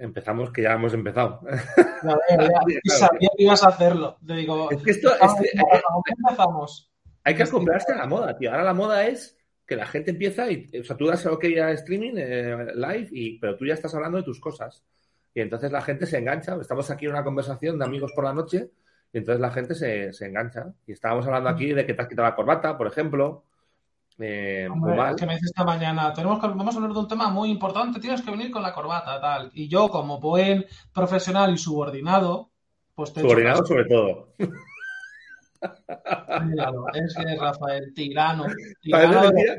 Empezamos, que ya hemos empezado. No, ya, ya, sabía que ibas a hacerlo. Te digo, Es que esto, es que- ¿cómo empezamos? Hay que acoplarse a la moda, tío. Ahora la moda es que la gente empieza y, o sea, tú das OK a streaming, eh, live, y, pero tú ya estás hablando de tus cosas. Y entonces la gente se engancha. Estamos aquí en una conversación de amigos por la noche y entonces la gente se, se engancha. Y estábamos hablando aquí de que te has quitado la corbata, por ejemplo. Eh, muy Hombre, mal. que me dice esta mañana, tenemos que, vamos a hablar de un tema muy importante, tienes que venir con la corbata, tal. Y yo, como buen profesional y subordinado, pues te Subordinado sobre todo. Míralo, es que es Rafael, tirano. Tirano mentira,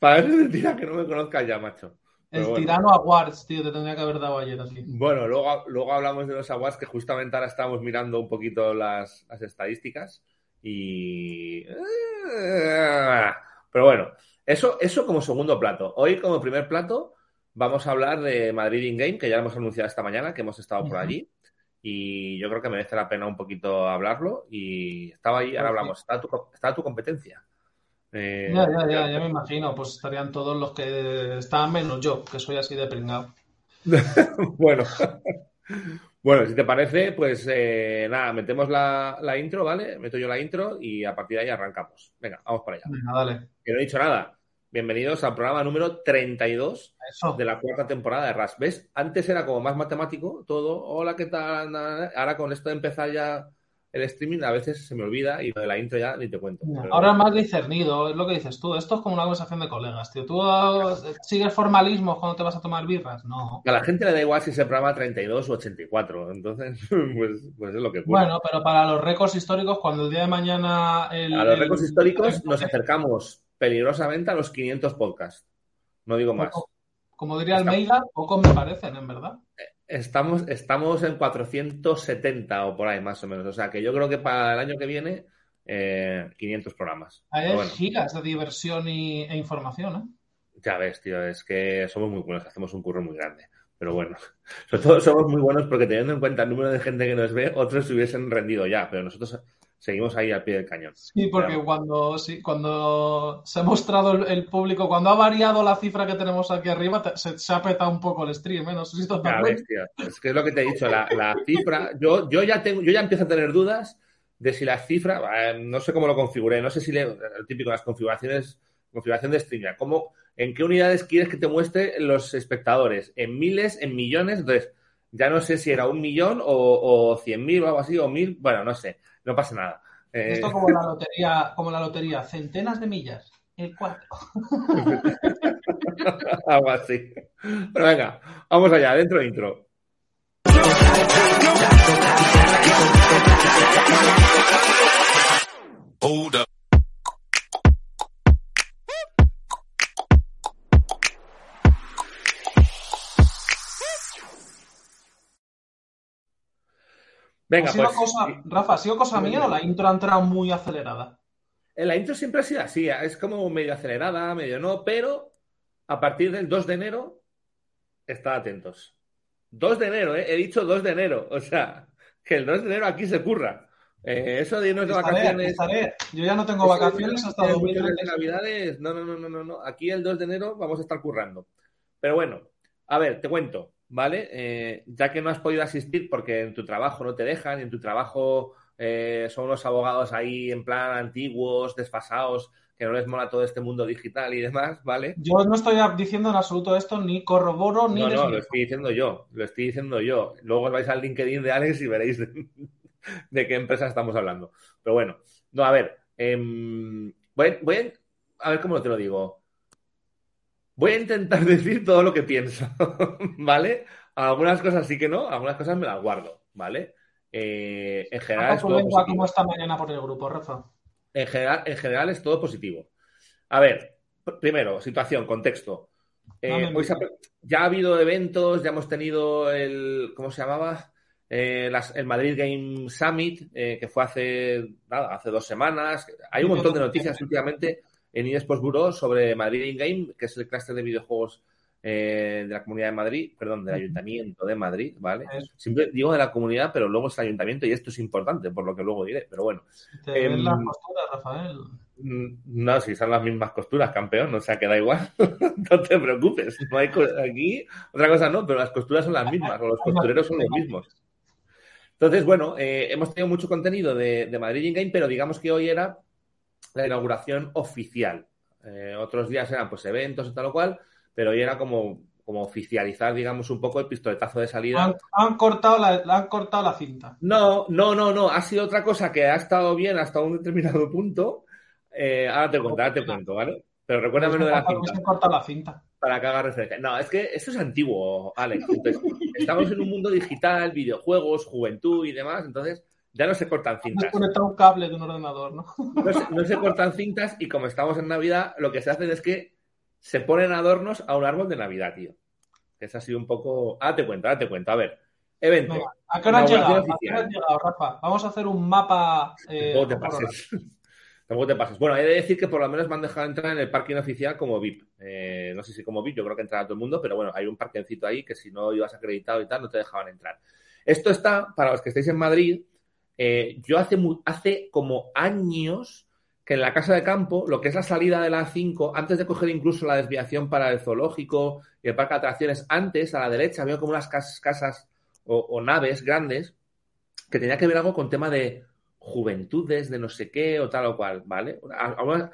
parece mentira que no me conozcas ya, macho. Pero el bueno. tirano Awards, tío, te tendría que haber dado ayer así. Bueno, luego, luego hablamos de los awards que justamente ahora estamos mirando un poquito las, las estadísticas y... eh, Pero bueno, eso, eso como segundo plato. Hoy como primer plato vamos a hablar de Madrid In-Game, que ya hemos anunciado esta mañana, que hemos estado por allí. Y yo creo que merece la pena un poquito hablarlo. Y estaba ahí, ahora Pues hablamos, está tu, está tu competencia. Eh, Ya, ya, ya, ya me imagino, pues estarían todos los que están menos yo, que soy así de pringado. Bueno, bueno, si te parece, pues eh, nada, metemos la, la intro, ¿vale? Meto yo la intro y a partir de ahí arrancamos. Venga, vamos para allá. Venga, dale. Que no he dicho nada. Bienvenidos al programa número 32 Eso. de la cuarta temporada de RAS. ¿Ves? Antes era como más matemático todo. Hola, ¿qué tal? Ahora con esto de empezar ya el streaming a veces se me olvida y lo de la intro ya ni te cuento. Pero- Ahora es más discernido, es lo que dices tú. Esto es como una conversación de colegas, tío. ¿Tú eh, sigues formalismos cuando te vas a tomar birras? No. A la gente le da igual si es el programa 32 o 84. Entonces, pues, pues es lo que ocurre. Bueno, pero para los récords históricos, cuando el día de mañana... El, A los el- récords históricos nos acercamos peligrosamente a los 500 podcasts. No digo más. Poco- Como diría Almeida, pocos me parecen, en verdad. Estamos, estamos en 470 o por ahí más o menos. O sea que yo creo que para el año que viene, eh, 500 programas. Hay Pero bueno, gigas de diversión y, e información, ¿eh? ya ves, tío, es que somos muy buenos, hacemos un curro muy grande. Pero bueno, sobre todo somos muy buenos porque teniendo en cuenta el número de gente que nos ve, otros se hubiesen rendido ya, pero nosotros seguimos ahí al pie del cañón. Sí, porque cuando, sí, cuando se ha mostrado el, el público, cuando ha variado la cifra que tenemos aquí arriba, te- se, se ha petado un poco el stream, ¿eh? No sé si te ves, tío. Es que es lo que te he dicho, la, la cifra, yo, yo ya tengo, yo ya empiezo a tener dudas de si la cifra, eh, no sé cómo lo configuré, no sé si le, el típico, las configuraciones, configuración de streamer, cómo, en qué unidades quieres que te muestre los espectadores, en miles, en millones, entonces, ya no sé si era un millón o, o cien mil o algo así, o mil, bueno, no sé, no pasa nada. Eh, Esto como la lotería, como la lotería, centenas de millas. El cuatro. algo así. Pero venga, vamos allá, dentro de intro. Hold up. Venga, ¿Ha sido pues. cosa, Rafa, ¿ha sido cosa mía o la intro ha entrado muy acelerada? En la intro siempre ha sido así, es como medio acelerada, medio no, pero a partir del 2 de enero, estad atentos. 2 de enero, ¿eh? he dicho 2 de enero, o sea, que el 2 de enero aquí se curra. Eh, eso de irnos de Estaré, vacaciones. estaré. Yo ya no tengo vacaciones hasta vacaciones, de 2030. Navidades, no, no, no, no, no. Aquí el 2 de enero vamos a estar currando. Pero bueno, a ver, te cuento, ¿vale? Eh, ya que no has podido asistir porque en tu trabajo no te dejan, y en tu trabajo eh, son unos abogados ahí en plan antiguos, desfasados, que no les mola todo este mundo digital y demás, ¿vale? Yo no estoy diciendo en absoluto esto, ni corroboro, ni No, no, lo estoy diciendo yo, lo estoy diciendo yo. Luego os vais al LinkedIn de Alex y veréis de, de qué empresa estamos hablando. Pero bueno, no, a ver, em, voy, voy a, a ver cómo te lo digo. Voy a intentar decir todo lo que pienso, ¿vale? Algunas cosas sí que no, algunas cosas me las guardo, ¿vale? Eh, en general es todo positivo. como esta mañana por el grupo, Rafa. En general, en general es todo positivo. A ver, pr- primero, situación, contexto. Eh, ya ha habido eventos, ya hemos tenido el, ¿cómo se llamaba? Eh, el Madrid Game Summit, eh, que fue hace, nada, hace dos semanas. Hay un montón de noticias últimamente en eSports Bureau sobre Madrid Game, que es el clúster de videojuegos de la Comunidad de Madrid, perdón, del Ayuntamiento de Madrid, ¿vale? Siempre digo de la comunidad, pero luego es el Ayuntamiento y esto es importante, por lo que luego diré, pero bueno. Te em, las posturas, Rafael. Mm, no, si son las mismas costuras, campeón, o sea que da igual. no te preocupes. No hay aquí, otra cosa no, pero las costuras son las mismas, o los costureros son los mismos. Entonces, bueno, eh, hemos tenido mucho contenido de, Madrid In Game, pero digamos que hoy era la inauguración oficial. Eh, otros días eran pues eventos y tal o cual, pero hoy era como, como oficializar, digamos, un poco el pistoletazo de salida. Han, cortado la, han cortado la cinta. No, no, no, no. Ha sido otra cosa que ha estado bien hasta un determinado punto eh, ahora te cuento, ahora te cuento, ¿vale? Pero recuérdame lo de la cinta. la cinta. Para que haga referencia. No, es que esto es antiguo, Alex. Entonces, estamos en un mundo digital, videojuegos, juventud y demás, entonces ya no se cortan cintas. conectado un cable de un ordenador, ¿no? No se, cortan cintas y como estamos en Navidad, lo que se hace es que se ponen adornos a un árbol de Navidad, tío. Es así un poco. Ah, te cuento, ah, te cuento. A ver, evento. ¿A qué hora han llegado? ¿A qué hora han llegado, Rafa? Vamos a hacer un mapa. Eh, te pases. Tampoco te pases. Bueno, hay de decir que por lo menos me han dejado entrar en el parking oficial como VIP. Eh, no sé si como VIP, yo creo que entrará todo el mundo, pero bueno, hay un parquecito ahí que si no ibas acreditado y tal, no te dejaban entrar. Esto está, para los que estéis en Madrid, eh, yo hace, hace como años que en la casa de campo, lo que es la salida de la A5, antes de coger incluso la desviación para el zoológico y el parque de atracciones, antes, a la derecha, había como unas casas o naves grandes que tenía que ver algo con tema de juventudes de no sé qué o tal o cual, ¿vale? Alguna,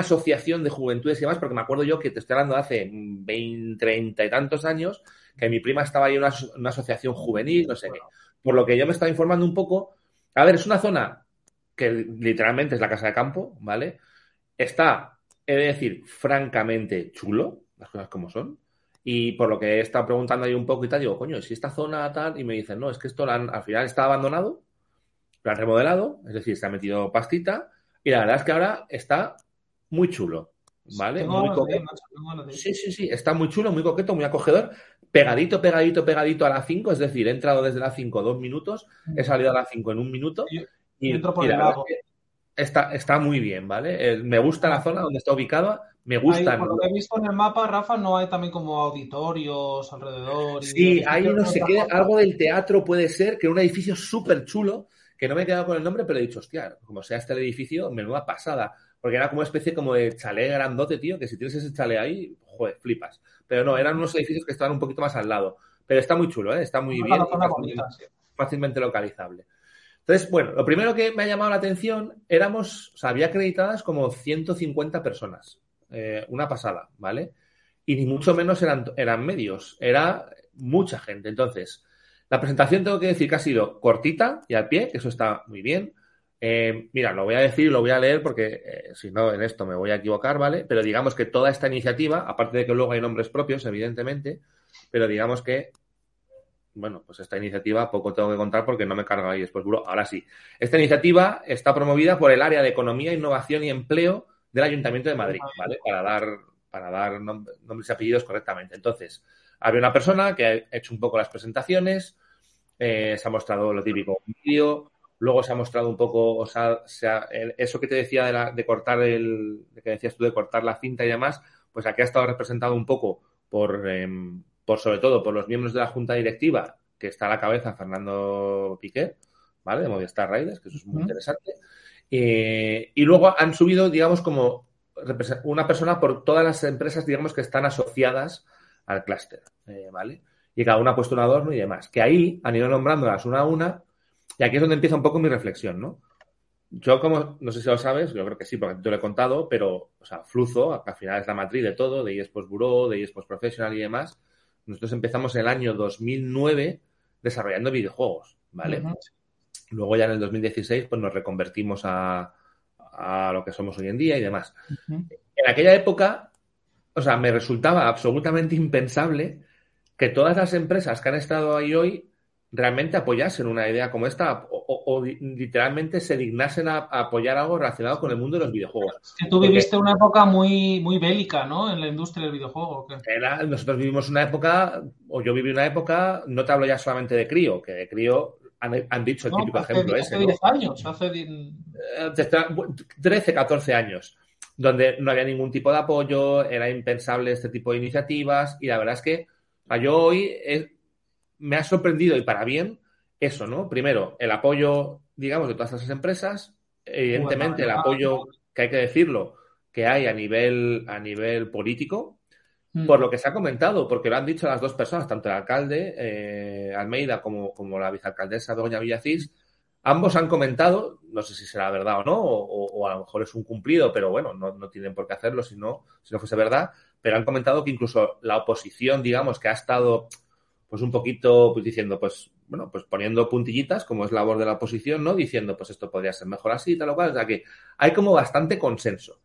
asociación de juventudes y demás, porque me acuerdo yo que te estoy hablando de hace 20, 30 y tantos años, que mi prima estaba ahí en una, asociación juvenil, no sé qué. Por lo que yo me estaba informando un poco, a ver, es una zona que literalmente es la casa de campo, ¿vale? Está, he de decir, francamente chulo, las cosas como son. Y por lo que he estado preguntando ahí un poco y tal, digo, coño, si esta zona tal, y me dicen, no, es que esto al final está abandonado, lo han remodelado, es decir, se ha metido pastita y la verdad es que ahora está muy chulo. ¿Vale? Muy sí, sí, sí, está muy chulo, muy coqueto, muy acogedor. Pegadito, pegadito, pegadito a la 5, es decir, he entrado desde la 5 dos minutos, he salido a la 5 en un minuto. Y, entro por el lado. Está, está muy bien, ¿vale? Eh, me gusta la zona donde está ubicada, me gusta. por lo que he visto en el mapa, Rafa, no hay también como auditorios alrededor. sí, hay no sé qué, algo del teatro puede ser, que un edificio súper chulo que no me he quedado con el nombre, pero he dicho, hostia, como sea este edificio, menuda pasada. Porque era como una especie como de chalet grandote, tío, que si tienes ese chalet ahí, joder, flipas. Pero no, eran unos edificios que estaban un poquito más al lado. Pero está muy chulo, ¿eh? está muy bien. fácilmente, localizable. Entonces, bueno, lo primero que me ha llamado la atención, éramos, o sea, había acreditadas como 150 personas. Eh, una pasada, ¿vale? Y ni mucho menos eran, eran medios, era mucha gente. Entonces, la presentación tengo que decir que ha sido cortita y al pie, que eso está muy bien. Eh, mira, lo voy a decir y lo voy a leer porque eh, si no en esto me voy a equivocar, ¿vale? Pero digamos que toda esta iniciativa, aparte de que luego hay nombres propios, evidentemente, pero digamos que, bueno, pues esta iniciativa poco tengo que contar porque no me carga ahí después, Ahora sí, esta iniciativa está promovida por el área de Economía, Innovación y Empleo del Ayuntamiento de Madrid, ¿vale? Para dar, para dar nombres y apellidos correctamente. Entonces, había una persona que ha hecho un poco las presentaciones, eh, se ha mostrado lo típico, vídeo, luego se ha mostrado un poco, o sea, eso que te decía de, cortar el, que decías tú de cortar la cinta y demás, pues aquí ha estado representado un poco por, em, por sobre todo por los miembros de la junta directiva, que está a la cabeza Fernando Piqué, ¿vale? De Movistar Riders, que eso es muy interesante. Eh, y luego han subido, digamos, como una persona por todas las empresas, digamos, que están asociadas al clúster, eh, ¿vale? Y cada una ha puesto un adorno y demás. Que ahí han ido nombrándolas una a una y aquí es donde empieza un poco mi reflexión, ¿no? Yo, como, no sé si lo sabes, yo creo que sí, porque te lo he contado, pero, o sea, Fluzo, que al final es la matriz de todo, de eSports Bureau, de eSports Professional y demás, nosotros empezamos en el año 2009 desarrollando videojuegos, ¿vale? Luego ya en el 2016 pues nos reconvertimos a, a, lo que somos hoy en día y demás. En aquella época o sea, me resultaba absolutamente impensable que todas las empresas que han estado ahí hoy realmente apoyasen una idea como esta o, literalmente se dignasen a, apoyar algo relacionado con el mundo de los videojuegos. que tú viviste una época muy, muy bélica, ¿no? En la industria del videojuego. nosotros vivimos una época, o yo viví una época, no te hablo ya solamente de crío, que de crío han, dicho el típico ejemplo ese. Hace 10 años, hace 13, 14 eh, años, donde no había ningún tipo de apoyo, era impensable este tipo de iniciativas y la verdad es que yo hoy me ha sorprendido y para bien eso, ¿no? Primero, el apoyo, digamos, de todas esas empresas, evidentemente el apoyo, que hay que decirlo, que hay a nivel, a nivel político, mm. por lo que se ha comentado, porque lo han dicho las dos personas, tanto el alcalde eh, Almeida como, como la vicealcaldesa Doña Villacís, ambos han comentado, no sé si será verdad o no, o, a lo mejor es un cumplido, pero bueno, no, no tienen por qué hacerlo si no, si no fuese verdad, pero han comentado que incluso la oposición, digamos, que ha estado pues un poquito pues diciendo, pues, bueno, pues poniendo puntillitas, como es labor de la oposición, ¿no? Diciendo, pues esto podría ser mejor así, tal o cual. O sea que hay como bastante consenso.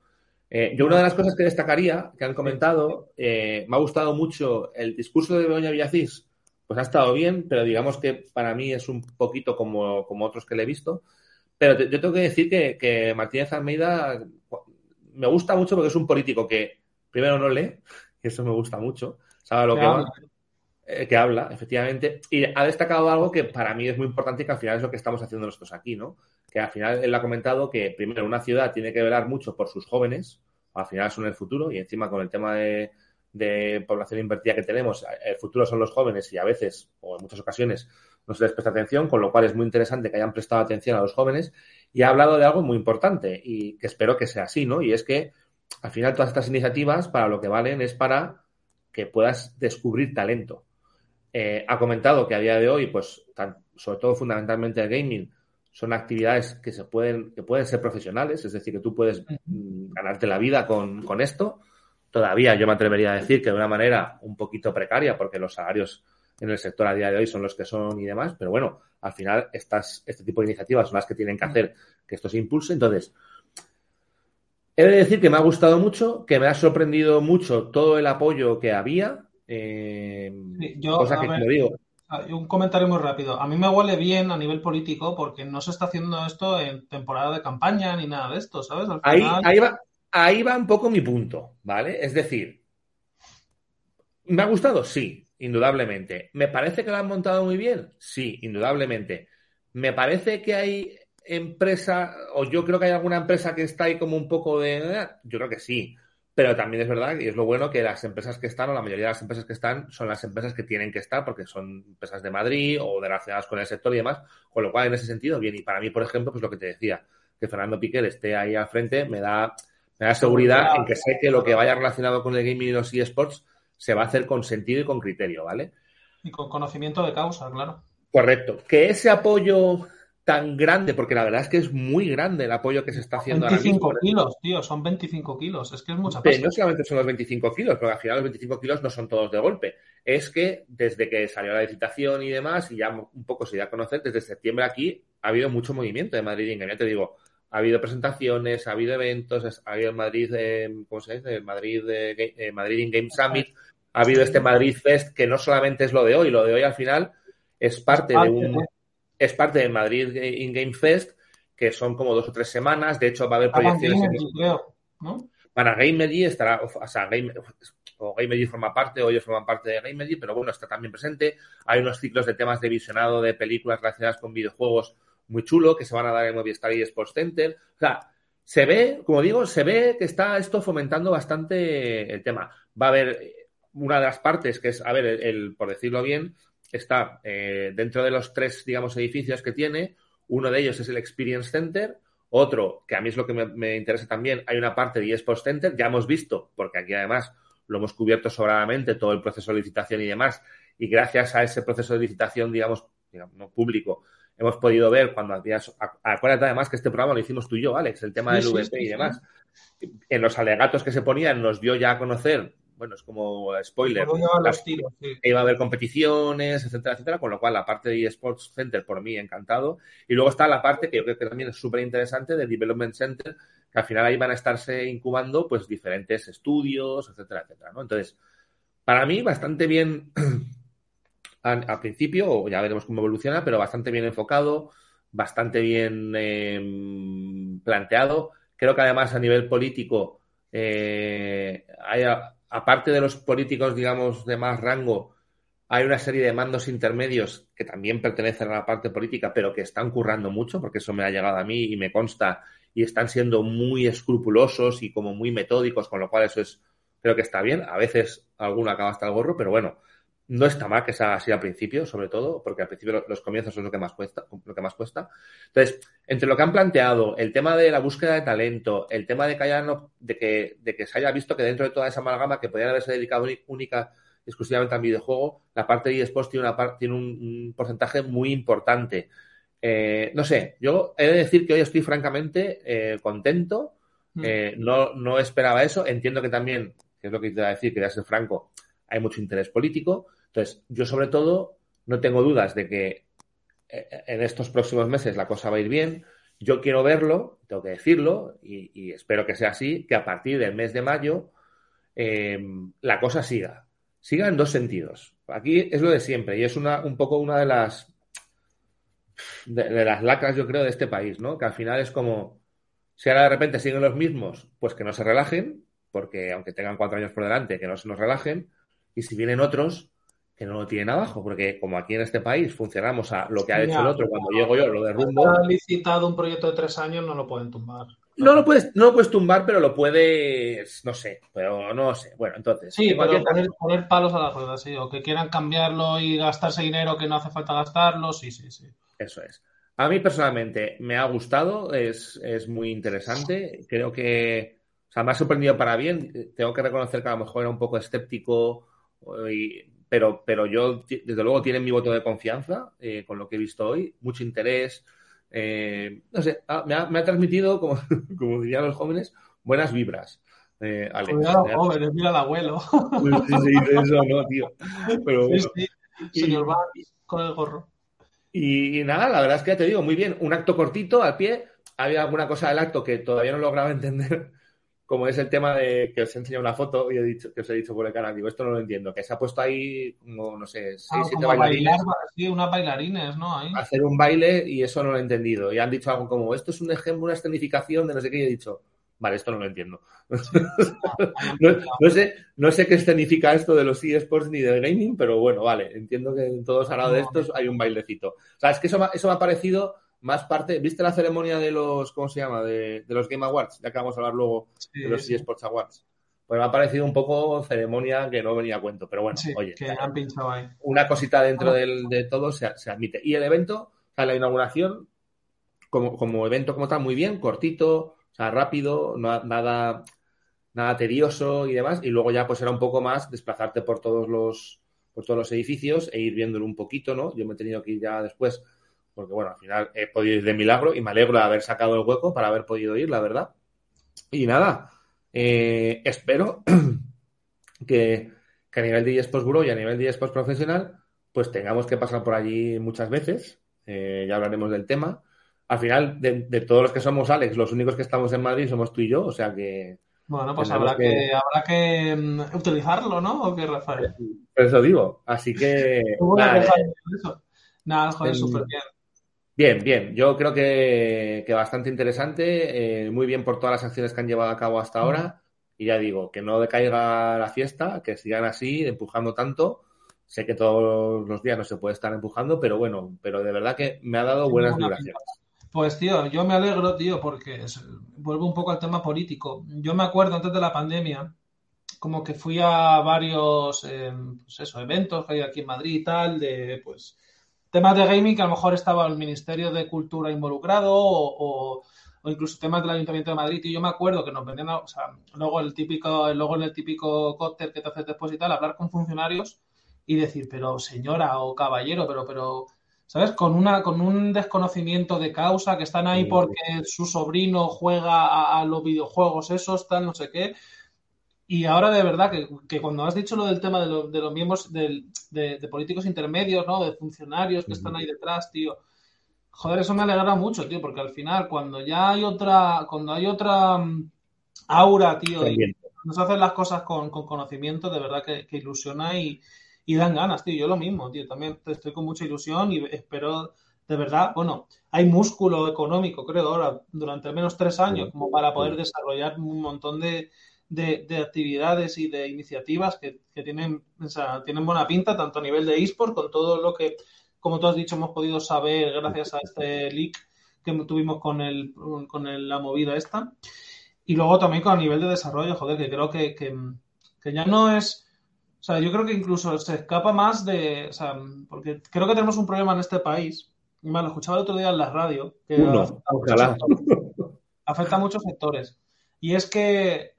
Eh, yo una de las cosas que destacaría, que han comentado, eh, me ha gustado mucho el discurso de Begoña Villacís, pues ha estado bien, pero digamos que para mí es un poquito como, como otros que le he visto. Pero yo tengo que decir que, que Martínez Almeida me gusta mucho porque es un político que primero no lee, y eso me gusta mucho, sabe lo que va, eh, que habla, efectivamente, y ha destacado algo que para mí es muy importante y que al final es lo que estamos haciendo nosotros aquí, ¿no? Que al final él ha comentado que primero una ciudad tiene que velar mucho por sus jóvenes, al final son el futuro, y encima con el tema de, población invertida que tenemos, el futuro son los jóvenes y a veces, o en muchas ocasiones, no se les presta atención, con lo cual es muy interesante que hayan prestado atención a los jóvenes y ha hablado de algo muy importante y que espero que sea así, ¿no? Y es que al final todas estas iniciativas para lo que valen es para que puedas descubrir talento. Eh, ha comentado que a día de hoy, pues, sobre todo fundamentalmente el gaming, son actividades que se pueden, que pueden ser profesionales, es decir, que tú puedes mm, ganarte la vida con, esto. Todavía yo me atrevería a decir que de una manera un poquito precaria, porque los salarios en el sector a día de hoy son los que son y demás, pero bueno, al final estas, este tipo de iniciativas son las que tienen que hacer que esto se impulse. Entonces, he de decir que me ha gustado mucho, que me ha sorprendido mucho todo el apoyo que había, eh, yo, digo. Un comentario muy rápido. A mí me huele bien a nivel político porque no se está haciendo esto en temporada de campaña ni nada de esto, ¿sabes? ahí, va, ahí va un poco mi punto, ¿vale? Es decir, ¿me ha gustado? Sí, indudablemente. ¿Me parece que lo han montado muy bien? Sí, indudablemente. ¿Me parece que hay empresa, o yo creo que hay alguna empresa que está ahí como un poco de... Eh, yo creo que sí. Pero también es verdad, y es lo bueno, que las empresas que están, o la mayoría de las empresas que están, son las empresas que tienen que estar, porque son empresas de Madrid o de relacionadas con el sector y demás, con lo cual, en ese sentido, bien. Y para mí, por ejemplo, pues lo que te decía, que Fernando Piquer esté ahí al frente, me da, me da seguridad en que sé que lo que vaya relacionado con el gaming y los eSports se va a hacer con sentido y con criterio, ¿vale? Y con conocimiento de causa, claro. Correcto. Que ese apoyo tan grande, porque la verdad es que es muy grande el apoyo que se está haciendo 25 ahora mismo. kilos, tío, son 25 kilos, es que es mucha pasta. no solamente son los 25 kilos, porque al final los 25 kilos no son todos de golpe. Es que desde que salió la licitación y demás, y ya un poco se dio a conocer, desde septiembre aquí ha habido mucho movimiento de Madrid Game. Ya te digo, ha habido presentaciones, ha habido eventos, ha habido el Madrid, eh, ¿cómo se dice? El Madrid, eh, Madrid In Game Summit, ha habido este Madrid Fest, que no solamente es lo de hoy, lo de hoy al final es parte de un es parte del Madrid In Game Fest, que son como dos o tres semanas. De hecho, va a haber proyecciones. Para Gamergy estará, o sea, Game, o Gamergy forma parte, o ellos forman parte de Gamergy, pero bueno, está también presente. Hay unos ciclos de temas de visionado de películas relacionadas con videojuegos muy chulo que se van a dar en Movistar y Sports Center. O sea, se ve, como digo, se ve que está esto fomentando bastante el tema. Va a haber una de las partes que es, a ver, el por decirlo bien, está eh, dentro de los tres, digamos, edificios que tiene. Uno de ellos es el Experience Center. Otro, que a mí es lo que me, interesa también, hay una parte de eSports Center. Ya hemos visto, porque aquí además lo hemos cubierto sobradamente, todo el proceso de licitación y demás. Y gracias a ese proceso de licitación, digamos, no público, hemos podido ver cuando habías. Acuérdate además que este programa lo hicimos tú y yo, Alex, el tema del VP y demás. En los alegatos que se ponían nos dio ya a conocer bueno, es como spoiler. Iba a haber competiciones, etcétera, etcétera, con lo cual la parte de eSports Center por mí encantado. Y luego está la parte que yo creo que también es súper interesante de Development Center, que al final ahí van a estarse incubando pues diferentes estudios, etcétera, etcétera, ¿no? Entonces, para mí bastante bien al principio, o ya veremos cómo evoluciona, pero bastante bien enfocado, bastante bien em, planteado. Creo que además a nivel político, eh, hay, aparte de los políticos, digamos, de más rango, hay una serie de mandos intermedios que también pertenecen a la parte política, pero que están currando mucho, porque eso me ha llegado a mí y me consta, y están siendo muy escrupulosos y como muy metódicos, con lo cual eso es, creo que está bien. A veces alguno acaba hasta el gorro, pero bueno, no está mal que sea así al principio, sobre todo, porque al principio los comienzos es lo que más cuesta, lo que más cuesta. Entonces, entre lo que han planteado, el tema de la búsqueda de talento, el tema de que haya de que, de que se haya visto que dentro de toda esa amalgama que podrían haberse dedicado única exclusivamente al videojuego, la parte de eSports tiene, una tiene un, porcentaje muy importante. Eh, no sé, yo he de decir que hoy estoy francamente eh, contento. Mm. Eh, no, no esperaba eso. Entiendo que también, que es lo que te iba a decir, quería ser franco, hay mucho interés político. Entonces, yo sobre todo no tengo dudas de que en estos próximos meses la cosa va a ir bien. Yo quiero verlo, tengo que decirlo, y, espero que sea así, que a partir del mes de mayo la cosa siga siga en dos sentidos. Aquí es lo de siempre y es una, un poco una de las de, las lacras, yo creo, de este país, ¿no? Que al final es como, si ahora de repente siguen los mismos, pues que no se relajen, porque aunque tengan cuatro años por delante, que no se nos relajen, y si vienen otros, que no lo tienen abajo, porque como aquí en este país funcionamos a lo que ha hecho el otro, cuando llego yo lo derrumbo. Ha licitado un proyecto de tres años, no lo pueden tumbar. No lo puedes, no lo puedes tumbar, pero lo puedes, no sé, pero no sé. Bueno, entonces. Sí, pero poner, palos a la rueda, sí, o que quieran cambiarlo y gastarse dinero que no hace falta gastarlo, sí, sí, sí. Eso es. A mí personalmente me ha gustado, es, es muy interesante. Creo que, o sea, me ha sorprendido para bien. Tengo que reconocer que a lo mejor era un poco escéptico, pero, pero yo, desde luego, tienen mi voto de confianza eh, con lo que he visto hoy. Mucho interés eh, no sé, ah, me, ha, transmitido, como, como dirían los jóvenes, buenas vibras. Eh, Mira a los jóvenes, mira al abuelo. Sí, sí, eso no, tío. Pero bueno. Señor con el gorro. Y, nada, la verdad es que ya te digo, muy bien, un acto cortito al pie. Había alguna cosa del acto que todavía no lograba entender, como es el tema de que os he enseñado una foto y he dicho, que os he dicho por el canal, digo, esto no lo entiendo, que se ha puesto ahí, como, no sé, seis, ah, siete bailarines. sí, unas bailarines, ¿no? Hacer un baile y eso no lo he entendido. Y han dicho algo como, esto es un ejemplo, una escenificación de no sé qué, y he dicho, vale, esto no lo entiendo. no, sé, no sé qué escenifica esto de los eSports ni de gaming, pero bueno, vale, entiendo que en todos al de estos hay un bailecito. O sea, es que eso, eso me ha parecido más parte. ¿Viste la ceremonia de los, ¿cómo se llama? De, los Game Awards, ya que vamos a hablar luego de los eSports Awards. Pues me ha parecido un poco ceremonia que no venía a cuento, pero bueno, oye, que han pinchado ahí. una cosita dentro de todo se, admite. Y el evento, o sea, la inauguración, como, como evento como tal, muy bien, cortito, o sea, rápido, nada, nada tedioso y demás. Y luego ya pues era un poco más desplazarte por todos los, por todos los edificios e ir viéndolo un poquito, ¿no? Yo me he tenido que ir ya después porque bueno, al final he podido ir de milagro y me alegro de haber sacado el hueco para haber podido ir, la verdad. Y nada, eh, espero que, a nivel de eSports Bureau y a nivel de eSports profesional, pues tengamos que pasar por allí muchas veces, eh, ya hablaremos del tema. Al final, de, todos los que somos Alex, los únicos que estamos en Madrid somos tú y yo, o sea que... Bueno, pues habrá que... habrá que mm, utilizarlo, ¿no? ¿O qué, Rafael? eso digo, así que... nada, nada, joder, súper bien. Bien, bien. Yo creo que, bastante interesante, eh, muy bien por todas las acciones que han llevado a cabo hasta ahora. Y ya digo, que no decaiga la fiesta, que sigan así, empujando tanto. Sé que todos los días no se puede estar empujando, pero bueno, pero de verdad que me ha dado buenas vibraciones. Pues tío, yo me alegro, tío, porque vuelvo un poco al tema político. Yo me acuerdo antes de la pandemia, como que fui a varios eh, pues eventos que hay aquí en Madrid y tal, de pues temas de gaming que a lo mejor estaba el Ministerio de Cultura involucrado o, incluso temas del Ayuntamiento de Madrid. Y yo me acuerdo que nos vendían, o sea, luego el típico, luego en el típico cóctel que te haces después y tal, hablar con funcionarios y decir, pero señora o caballero, pero, pero, ¿sabes? Con una, con un desconocimiento de causa, que están ahí porque su sobrino juega a, a los videojuegos esos, tal, no sé qué. Y ahora de verdad que, cuando has dicho lo del tema de, los miembros de, políticos intermedios, ¿no? De funcionarios que están ahí detrás, tío. Joder, eso me alegra mucho, tío, porque al final cuando ya hay otra, cuando hay otra mm, aura, tío, y nos hacen las cosas con, conocimiento, de verdad que, ilusiona y, y dan ganas, tío. Yo lo mismo, tío. También estoy con mucha ilusión y espero, de verdad, bueno, hay músculo económico, creo, ahora, durante al menos tres años, como para poder desarrollar un montón de, de, actividades y de iniciativas que, tienen, o sea, tienen buena pinta, tanto a nivel de eSport, con todo lo que, como tú has dicho, hemos podido saber gracias a este leak que tuvimos con, el, con la movida esta. Y luego también con a nivel de desarrollo, joder, que creo que, que ya no es o sea, yo creo que incluso se escapa más de. O sea, porque creo que tenemos un problema en este país. Y me lo escuchaba el otro día en la radio. Que afecta, a muchos sectores. Y es que,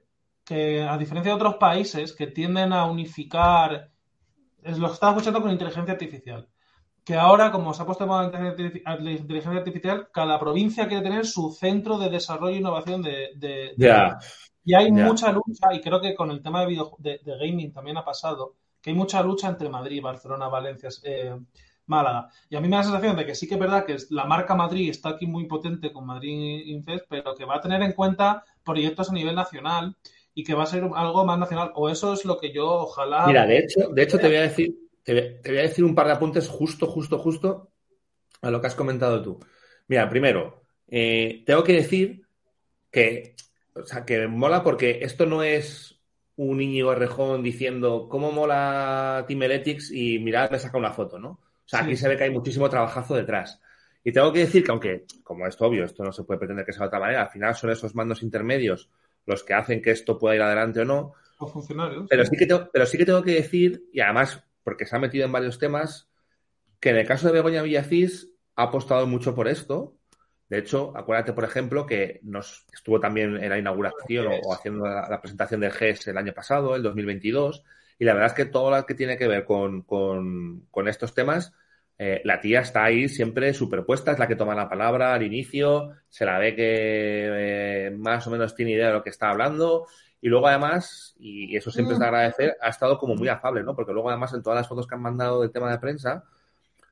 que, a diferencia de otros países que tienden a unificar. Es lo que estaba escuchando con inteligencia artificial. Que ahora, como se ha puesto en la inteligencia artificial, cada provincia quiere tener su centro de desarrollo e innovación de, de, y hay mucha lucha, y creo que con el tema de, video, de, gaming también ha pasado, que hay mucha lucha entre Madrid, Barcelona, Valencia, eh, Málaga. Y a mí me da la sensación de que sí que es verdad que la marca Madrid está aquí muy potente con Madrid Infest, pero que va a tener en cuenta proyectos a nivel nacional y que va a ser algo más nacional. O eso es lo que yo ojalá. Mira, de hecho, de hecho te voy a decir, te, voy a decir un par de apuntes justo, justo, justo a lo que has comentado tú. Mira, primero, eh, tengo que decir que o sea, que mola porque esto no es un Íñigo Rejón diciendo cómo mola Team y mirad, me saca una foto, ¿no? O sea, aquí se ve que hay muchísimo trabajazo detrás. Y tengo que decir que, aunque, como es obvio, esto no se puede pretender que sea de otra manera, al final son esos mandos intermedios los que hacen que esto pueda ir adelante o no. Los funcionarios. Pero sí, que tengo, pero sí que tengo que decir, y además, porque se ha metido en varios temas, que en el caso de Begoña Villacís ha apostado mucho por esto de hecho, acuérdate, por ejemplo, que nos estuvo también en la inauguración o, haciendo la, presentación del GES el año pasado, el 2022, y la verdad es que todo lo que tiene que ver con, con, estos temas, eh, la tía está ahí siempre superpuesta, es la que toma la palabra al inicio, se la ve que eh, más o menos tiene idea de lo que está hablando, y luego además, y eso siempre es de agradecer, ha estado como muy afable, ¿no? Porque luego además en todas las fotos que han mandado del tema de prensa,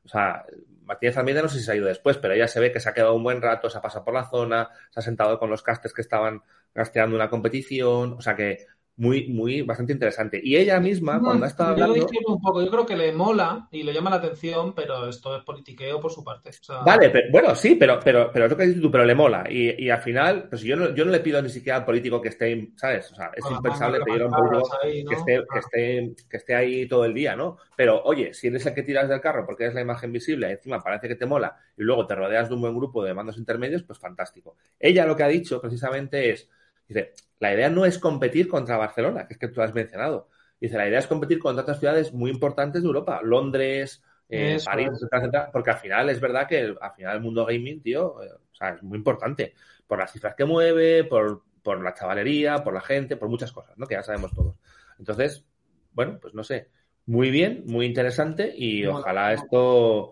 o sea, Martínez Almeida no sé si se ha ido después, pero ella se ve que se ha quedado un buen rato, se ha pasado por la zona, se ha sentado con los casters que estaban gasteando una competición, o sea que muy, muy, bastante interesante. Y ella misma, cuando ha estado hablando... Yo un poco, yo creo que le mola y le llama la atención, pero esto es politiqueo por su parte. Vale, pero, bueno, sí, pero, pero, pero es lo que dices tú, pero le mola. Y, y al final, pues yo no, yo no le pido ni siquiera al político que esté, ¿sabes? O sea, es impensable pedir a un político que, esté, que, esté, que esté ahí todo el día, ¿no? Pero, oye, si eres el que tiras del carro porque es la imagen visible y encima parece que te mola y luego te rodeas de un buen grupo de mandos intermedios, pues fantástico. Ella lo que ha dicho precisamente es Dice, la idea no es competir contra Barcelona, que es que tú has mencionado. Dice, la idea es competir contra otras ciudades muy importantes de Europa, Londres, eh, París, etcétera, porque al final es verdad que el, al final el mundo gaming, tío, eh, o sea, es muy importante por las cifras que mueve, por, por la chavalería, por la gente, por muchas cosas, ¿no? Que ya sabemos todos. Entonces, bueno, pues no sé, muy bien, muy interesante y ojalá esto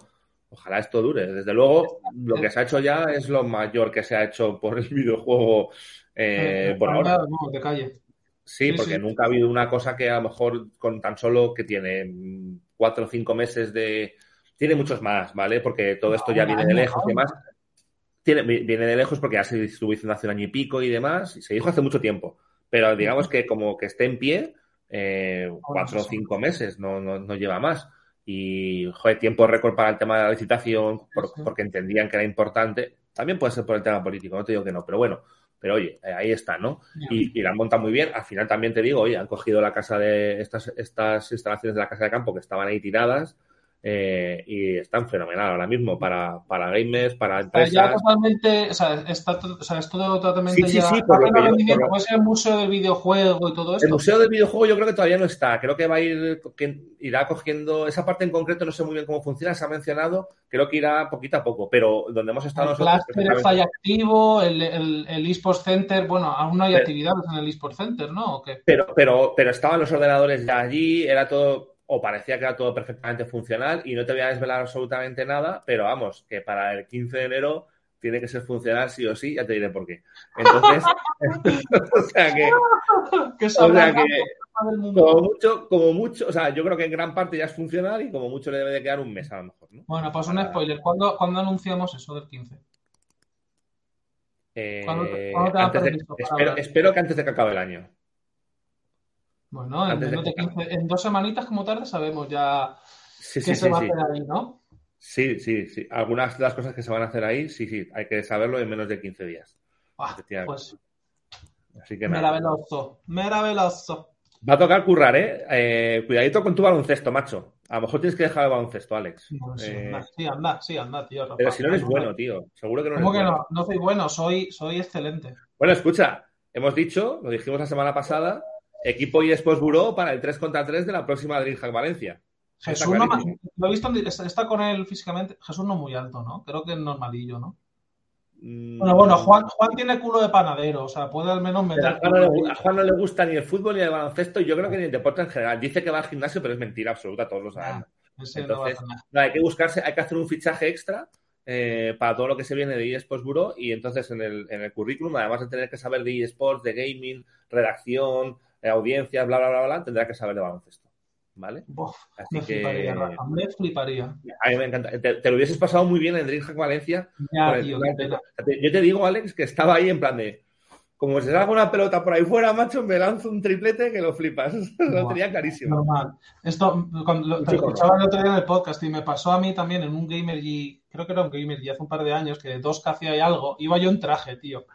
ojalá esto dure. Desde luego, lo que se ha hecho ya es lo mayor que se ha hecho por el videojuego eh, por ahora. de calle. Sí, porque nunca ha habido una cosa que a lo mejor con tan solo que tiene cuatro o cinco meses de... Tiene muchos más, ¿vale? Porque todo esto ya viene de lejos y demás. Tiene, viene de lejos porque ya se distribuye hace un año y pico y demás. Y se dijo hace mucho tiempo. Pero digamos que como que esté en pie, eh, cuatro o cinco meses, no, no, lleva más. Y, joder, tiempo récord para el tema de la licitación, porque entendían que era importante. También puede ser por el tema político, no te digo que no, pero bueno, pero oye, eh, ahí está, ¿no? Y, la montan muy bien. Al final también te digo, oye, han cogido la casa de estas, estas instalaciones de la casa de campo que estaban ahí tiradas eh, y están fenomenal ahora mismo para, para gamers, para empresas. Ya totalmente, o sea, está, o sea, es todo totalmente sí, sí, Sí, por lo que el museo del videojuego y todo esto. El museo del videojuego yo creo que todavía no está. Creo que va a ir, que irá cogiendo esa parte en concreto, no sé muy bien cómo funciona, se ha mencionado, creo que irá poquito a poco, pero donde hemos estado el nosotros. El está activo, el, el, el eSports Center, bueno, aún no hay actividades en el eSports Center, ¿no? ¿O qué? Pero, pero, pero estaban los ordenadores ya allí, era todo o parecía que era todo perfectamente funcional y no te voy a desvelar absolutamente nada, pero vamos, que para el 15 de enero tiene que ser funcional sí o sí, ya te diré por qué. Entonces, o sea que, o sea que como mucho, como mucho, o sea, yo creo que en gran parte ya es funcional y como mucho le debe de quedar un mes a lo mejor, ¿no? Bueno, pues un spoiler, ¿cuándo, ¿cuándo anunciamos eso del 15? Eh, espero, espero que antes de que acabe el año. Bueno, en, de menos de empezar. 15 en dos semanitas como tarde sabemos ya Sí, qué sí, se sí, va a hacer ahí, ¿no? Sí, sí, sí. Algunas de las cosas que se van a hacer ahí, sí, sí, hay que saberlo en menos de 15 días. Ah, pues Así que nada. meraveloso, meraveloso. Va a tocar currar, ¿eh? Eh, Cuidadito con tu baloncesto, macho. A lo mejor tienes que dejar el baloncesto, Alex. No, sí, Eh, anda, sí, anda, sí, anda, tío. Rafa. pero si no eres No, bueno, tío. Seguro que no eres ¿Cómo que bueno. no? No soy bueno, soy, soy excelente. Bueno, escucha, hemos dicho, lo dijimos la semana pasada, equipo y Sports Bureau para el 3 contra 3 de la próxima DreamHack Valencia. Está Jesús no, lo he visto, está, con él físicamente. Jesús no muy alto, ¿no? Creo que es normalillo, ¿no? Mm, Bueno, bueno, Juan, Juan tiene culo de panadero, o sea, puede al menos pero a meter. Juan, no a Juan no le gusta ni el fútbol ni el baloncesto y yo creo que ni el deporte en general. Dice que va al gimnasio, pero es mentira absoluta, todos lo sabemos. Ese no va a Entonces. No, hay que buscarse, hay que hacer un fichaje extra eh, para todo lo que se viene de eSports Bureau y entonces en el, en el currículum, además de tener que saber de eSports, de gaming, redacción, audiencias, bla, bla, bla, bla, tendrá que saber de baloncesto. ¿Vale? Así me que fliparía, Rafa, me fliparía. a mí me encanta. Te, te lo hubieses pasado muy bien en DreamHack Valencia. Ya, el de-. Yo te digo, Alex, que estaba ahí en plan de. Como se salga una pelota por ahí fuera, macho, me lanzo un triplete que lo flipas. lo tenía clarísimo. Normal. Esto, cuando lo, te escuchaba el otro día en el podcast y me pasó a mí también en un Gamer G, creo que era un Gamer G hace un par de años, que dos que hacía y algo, iba yo en traje, tío.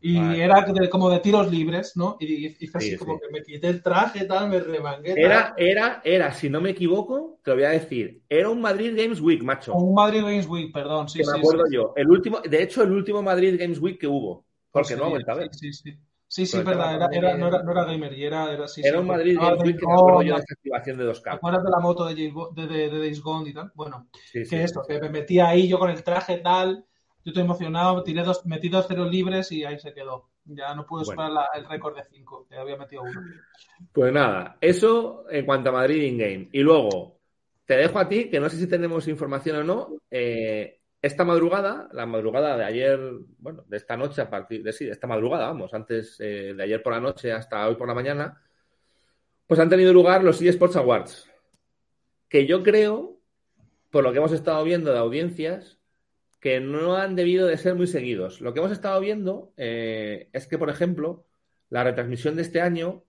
Y Vale. era de- como de tiros libres, ¿no? Y hice así Sí, como sí. que me quité el traje, tal, me remangué. tal. Era, era, era, si no me equivoco, te lo voy a decir, era un Madrid Games Week, macho. Un Madrid Games Week, perdón, sí, que sí. me acuerdo sí. yo. El último, de hecho, el último Madrid Games Week que hubo. Porque no ha sí. Sí, sí, sí. Sí, verdad, era, era- no, era, no era Gamer G, era, era, sí, Era un Madrid Games Week que me acuerdo yo de esta activación de 2K. ¿Te acuerdas de la moto de, James de, de, de Days Gone y tal? Bueno, Sí, que sí, esto, que me metí ahí yo con el traje tal, yo estoy emocionado, tiré dos, metí dos ceros libres y ahí se quedó. Ya no pude superar el récord de cinco, que había metido uno. Pues nada, eso en cuanto a Madrid in-game. Y luego, te dejo a ti, que no sé si tenemos información o no. eh, esta madrugada, la madrugada de ayer, bueno, de esta noche a partir de sí, de esta madrugada, vamos, antes eh, de ayer por la noche hasta hoy por la mañana, pues han tenido lugar los eSports Awards. Que yo creo, por lo que hemos estado viendo de audiencias, que no han debido de ser muy seguidos. Lo que hemos estado viendo eh, es que, por ejemplo, la retransmisión de este año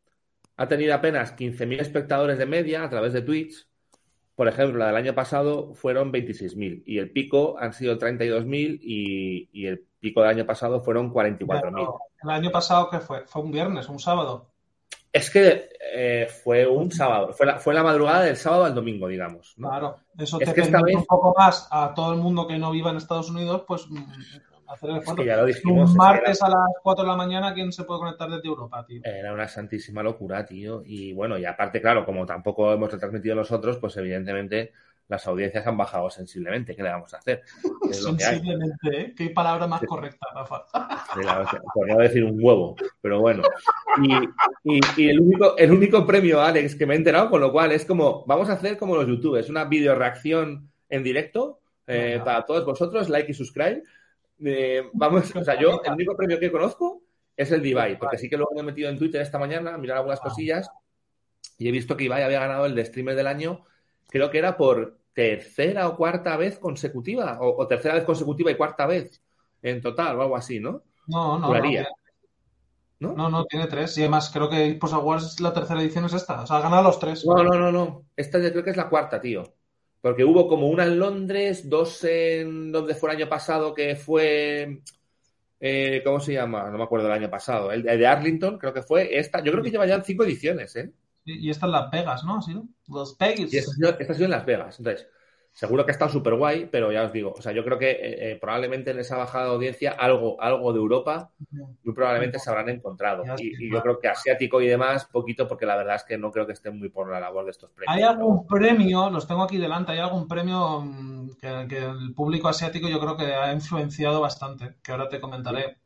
ha tenido apenas 15.000 espectadores de media a través de Twitch. Por ejemplo, la del año pasado fueron 26.000 y el pico han sido 32.000 y, y el pico del año pasado fueron 44.000. El año pasado, ¿qué fue? Fue un viernes, un sábado. Es que eh, fue un sábado, fue la, fue la madrugada del sábado al domingo, digamos. ¿no? Claro, eso Es te que esta permite vez- un poco más a todo el mundo que no viva en Estados Unidos, pues mm, hacer el Es esfuerzo. que ya lo dijimos. es Un que martes a las 4 de la mañana, ¿quién se puede conectar desde Europa, tío? Era una santísima locura, tío. Y bueno, y aparte, claro, como tampoco hemos retransmitido nosotros, pues evidentemente las audiencias han bajado sensiblemente. ¿Qué le vamos a hacer? Es lo que hay. Sensiblemente, ¿eh? Qué palabra más correcta, Rafa. hostia. Podría decir un huevo, pero bueno. Y, y- y el, único, el único premio, Alex, que me he enterado, con lo cual es como, vamos a hacer como los youtubers, una video reacción en directo eh, para todos vosotros, like y subscribe. Eh, vamos, o sea, yo el único premio que conozco es el de Ibai, porque sí que luego me he metido en Twitter esta mañana a mirar algunas Ah. cosillas y he visto que Ibai había ganado el de streamer del año, creo que era por tercera o cuarta vez consecutiva, o, o tercera vez consecutiva y cuarta vez en total, o algo así, ¿no? No, no, no. Juraría. ¿No? No, no, tiene tres. Y además creo que Esports Awards la tercera edición es esta. O sea, ha ganado los tres. No, no, no, no. Esta yo creo que es la cuarta, tío. Porque hubo como una en Londres, dos en donde fue el año pasado, que fue. eh, ¿Cómo se llama? No me acuerdo del año pasado. El, el de Arlington, creo que fue esta. Yo creo que lleva ya cinco ediciones, ¿eh? Y esta es Las Vegas, ¿no? ¿Ha sido? Los Vegas. Y esta ha sido, esta ha sido en Las Vegas. Entonces, seguro que ha estado súper guay, pero ya os digo, o sea, yo creo que eh, eh, probablemente en esa bajada de audiencia algo, algo de Europa muy probablemente se habrán encontrado. Y, sí, y yo creo que asiático y demás, poquito, porque la verdad es que no creo que estén muy por la labor de estos premios. ¿Hay algún premio, los tengo aquí delante, hay algún premio mm, que, que el público asiático yo creo que ha influenciado bastante, que ahora te comentaré.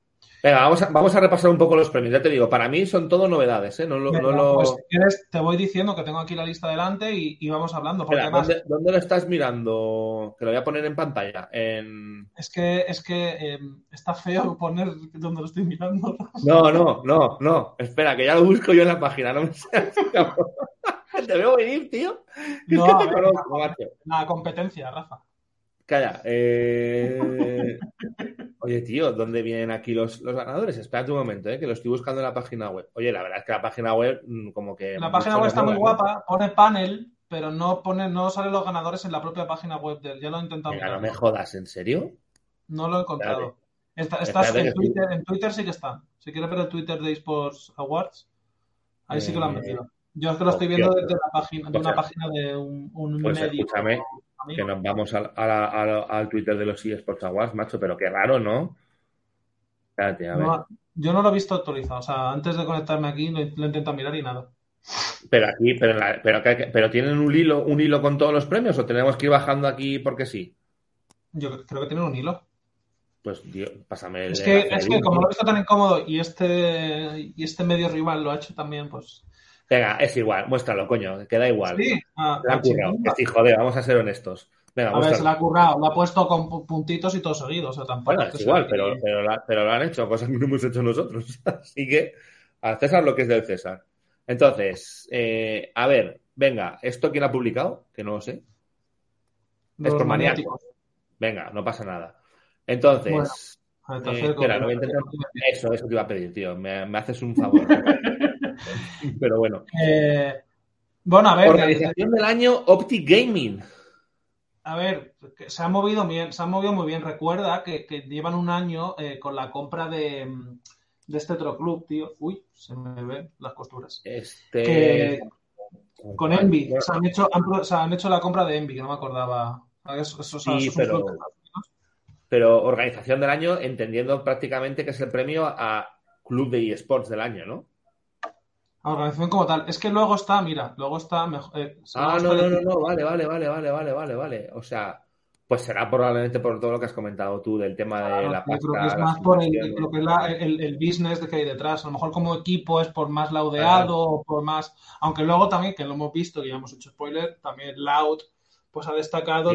Venga, vamos a, vamos a repasar un poco los premios. Ya te digo, para mí son todo novedades, ¿eh? No, lo- no Venga, lo... pues, si quieres, te voy diciendo que tengo aquí la lista delante y, y vamos hablando, porque Espera, además ¿dónde, dónde lo estás mirando? Que lo voy a poner en pantalla. En... es que, es que eh, está feo poner donde lo estoy mirando. No, no, no, no. Espera, que ya lo busco yo en la página. No me seas. Te veo venir, tío. Es No, que a te ver, conozco, macho. La competencia, Rafa. Calla. Eh... Oye, tío, ¿dónde vienen aquí los, los ganadores? Espérate un momento, ¿eh? que lo estoy buscando en la página web. Oye, la verdad es que la página web, mm, como que. La página web está muy guapa, pone panel, pero no pone, no salen los ganadores en la propia página web de él. Ya lo he intentado. Venga, no me jodas, ¿en serio? No lo he encontrado. Está, estás en, Twitter, en Twitter sí que está. Si quieres ver el Twitter de eSports Awards, ahí sí que lo han eh, metido. Yo es que lo estoy viendo desde la página, de una página de un, un pues medio. Escúchame, que nos vamos al, al, Twitter de los eSports Awards, macho, pero qué raro, ¿no? Espérate, a ver. yo no lo he visto actualizado. O sea, antes de conectarme aquí lo, lo he intentado mirar y nada. Pero aquí, pero, pero, pero, ¿tienen un hilo, un hilo con todos los premios o tenemos que ir bajando aquí porque sí? Yo creo que tienen un hilo. Pues, Dios, pásame el. Es que, es que como lo he visto tan incómodo y este, y este medio rival lo ha hecho también, pues. Venga, es igual, muéstralo, coño, queda igual. Sí, ah, ha currado. Sí, joder, vamos a ser honestos. Venga, a ver, se la ha currado, lo ha puesto con puntitos y todo seguido. O sea, tampoco bueno, es igual, pero, pero, lo han hecho, cosas que no hemos hecho nosotros. Así que al César lo que es del César. Entonces, eh, a ver, venga, ¿esto quién ha publicado? Que no lo sé. Los es maniáticos. Venga, no pasa nada. Entonces, eh, espera, Eso, eso te iba a pedir, tío. Me, haces un favor. Pero bueno. Eh, bueno, a ver. Organización del año Optic Gaming. A ver, se ha movido bien, se ha movido muy bien. Recuerda que, llevan un año eh, con la compra de, de este otro club, tío. Uy, se me ven las costuras. Este. con Envy. Se han, hecho, han, hecho la compra de Envy, que no me acordaba. Eso, sí, pero pero organización del año, entendiendo prácticamente que es el premio a Club de eSports del año, ¿no? Organización como tal. Es que luego está, mira, luego está mejor. Eh, ah, no, no, no, no, vale, vale, vale, vale, vale, vale, vale. O sea, pues será probablemente por todo lo que has comentado tú del tema de la pasta. Creo que es más por el, lo que es el, business de que hay detrás. A lo mejor como equipo es por más laudeado o por más. Aunque luego también, que lo hemos visto, y ya hemos hecho spoiler, también Loud pues ha destacado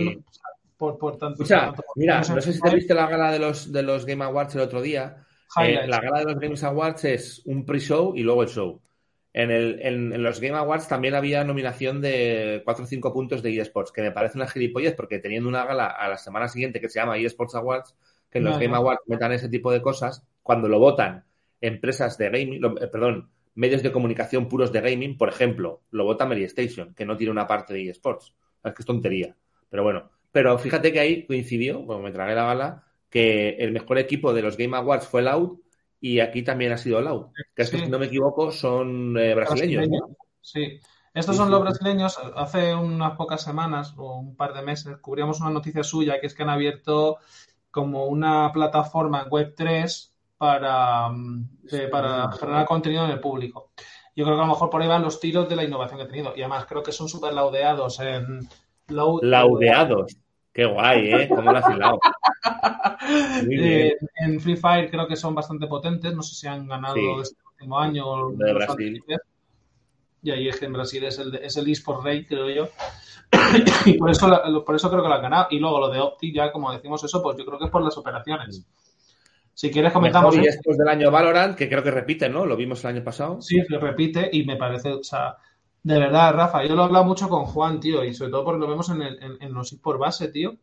por, tanto. O sea, mira, no sé si te viste la gala de los, de los Game Awards el otro día. Eh, la gala de los Game Awards es un pre-show y luego el show. En, el, en, los Game Awards también había nominación de 4 o 5 puntos de eSports, que me parece una gilipollez porque teniendo una gala a la semana siguiente que se llama eSports Awards, que en los Game Awards metan ese tipo de cosas, cuando lo votan empresas de gaming, eh, perdón, medios de comunicación puros de gaming, por ejemplo, lo vota Station, que no tiene una parte de eSports. Es que es tontería. Pero bueno, pero fíjate que ahí coincidió, bueno, me tragué la bala, que el mejor equipo de los Game Awards fue Loud y aquí también ha sido Loud. Que estos, si no me equivoco, son eh, brasileños. Sí. Estos son los brasileños. Hace unas pocas semanas o un par de meses cubríamos una noticia suya que es que han abierto como una plataforma en Web3 para, mm, para generar contenido en el público. Yo creo que a lo mejor por ahí van los tiros de la innovación que ha tenido. Y además creo que son súper laudeados en, Laudeados. Qué guay, ¿eh? ¿Cómo lo has hilado? Eh, en Free Fire creo que son bastante potentes. No sé si han ganado este último año. De Brasil. Y ahí es que en Brasil es el, es el eSport Rate, creo yo. y por eso, por eso creo que lo han ganado. Y luego lo de Opti, ya como decimos eso, pues yo creo que es por las operaciones. Si quieres comentamos. y después del año Valorant, que creo que repite, ¿no? Lo vimos el año pasado. Sí, lo repite y me parece, o sea, de verdad, Rafa, yo lo he hablado mucho con Juan, tío, y sobre todo porque lo vemos en, el, en, los por base, tío,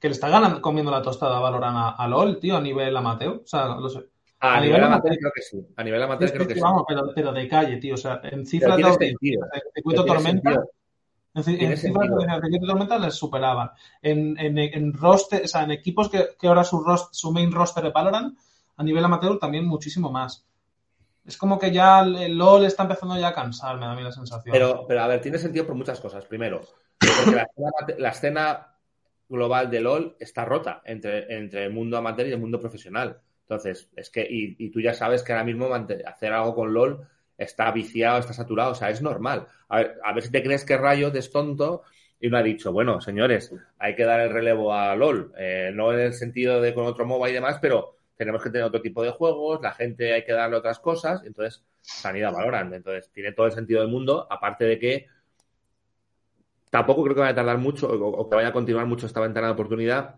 que le está ganando, comiendo la tostada a Valorant a, LOL, tío, a nivel amateur. O sea, lo sé. A, nivel, amateur, creo que sí. A nivel amateur creo que, sí. Vamos, pero, pero, de calle, tío. O sea, en cifras de circuito tormenta. En, cifras de circuito tormenta les superaban. En, en, en roster, o sea, en equipos que, que ahora su, roster, su main roster de Valorant, a nivel amateur también muchísimo más es como que ya el LOL está empezando ya a cansar, me da a mí la sensación. Pero, pero a ver, tiene sentido por muchas cosas. Primero, porque la, escena, global de LOL está rota entre, entre el mundo amateur y el mundo profesional. Entonces, es que, y, tú ya sabes que ahora mismo hacer algo con LOL está viciado, está saturado, o sea, es normal. A ver, a ver si te crees que Rayo es tonto y no ha dicho, bueno, señores, hay que dar el relevo a LOL, eh, no en el sentido de con otro MOBA y demás, pero tenemos que tener otro tipo de juegos, la gente hay que darle otras cosas, entonces sanidad valorando. Entonces, tiene todo el sentido del mundo, aparte de que tampoco creo que vaya a tardar mucho o que vaya a continuar mucho esta ventana de oportunidad.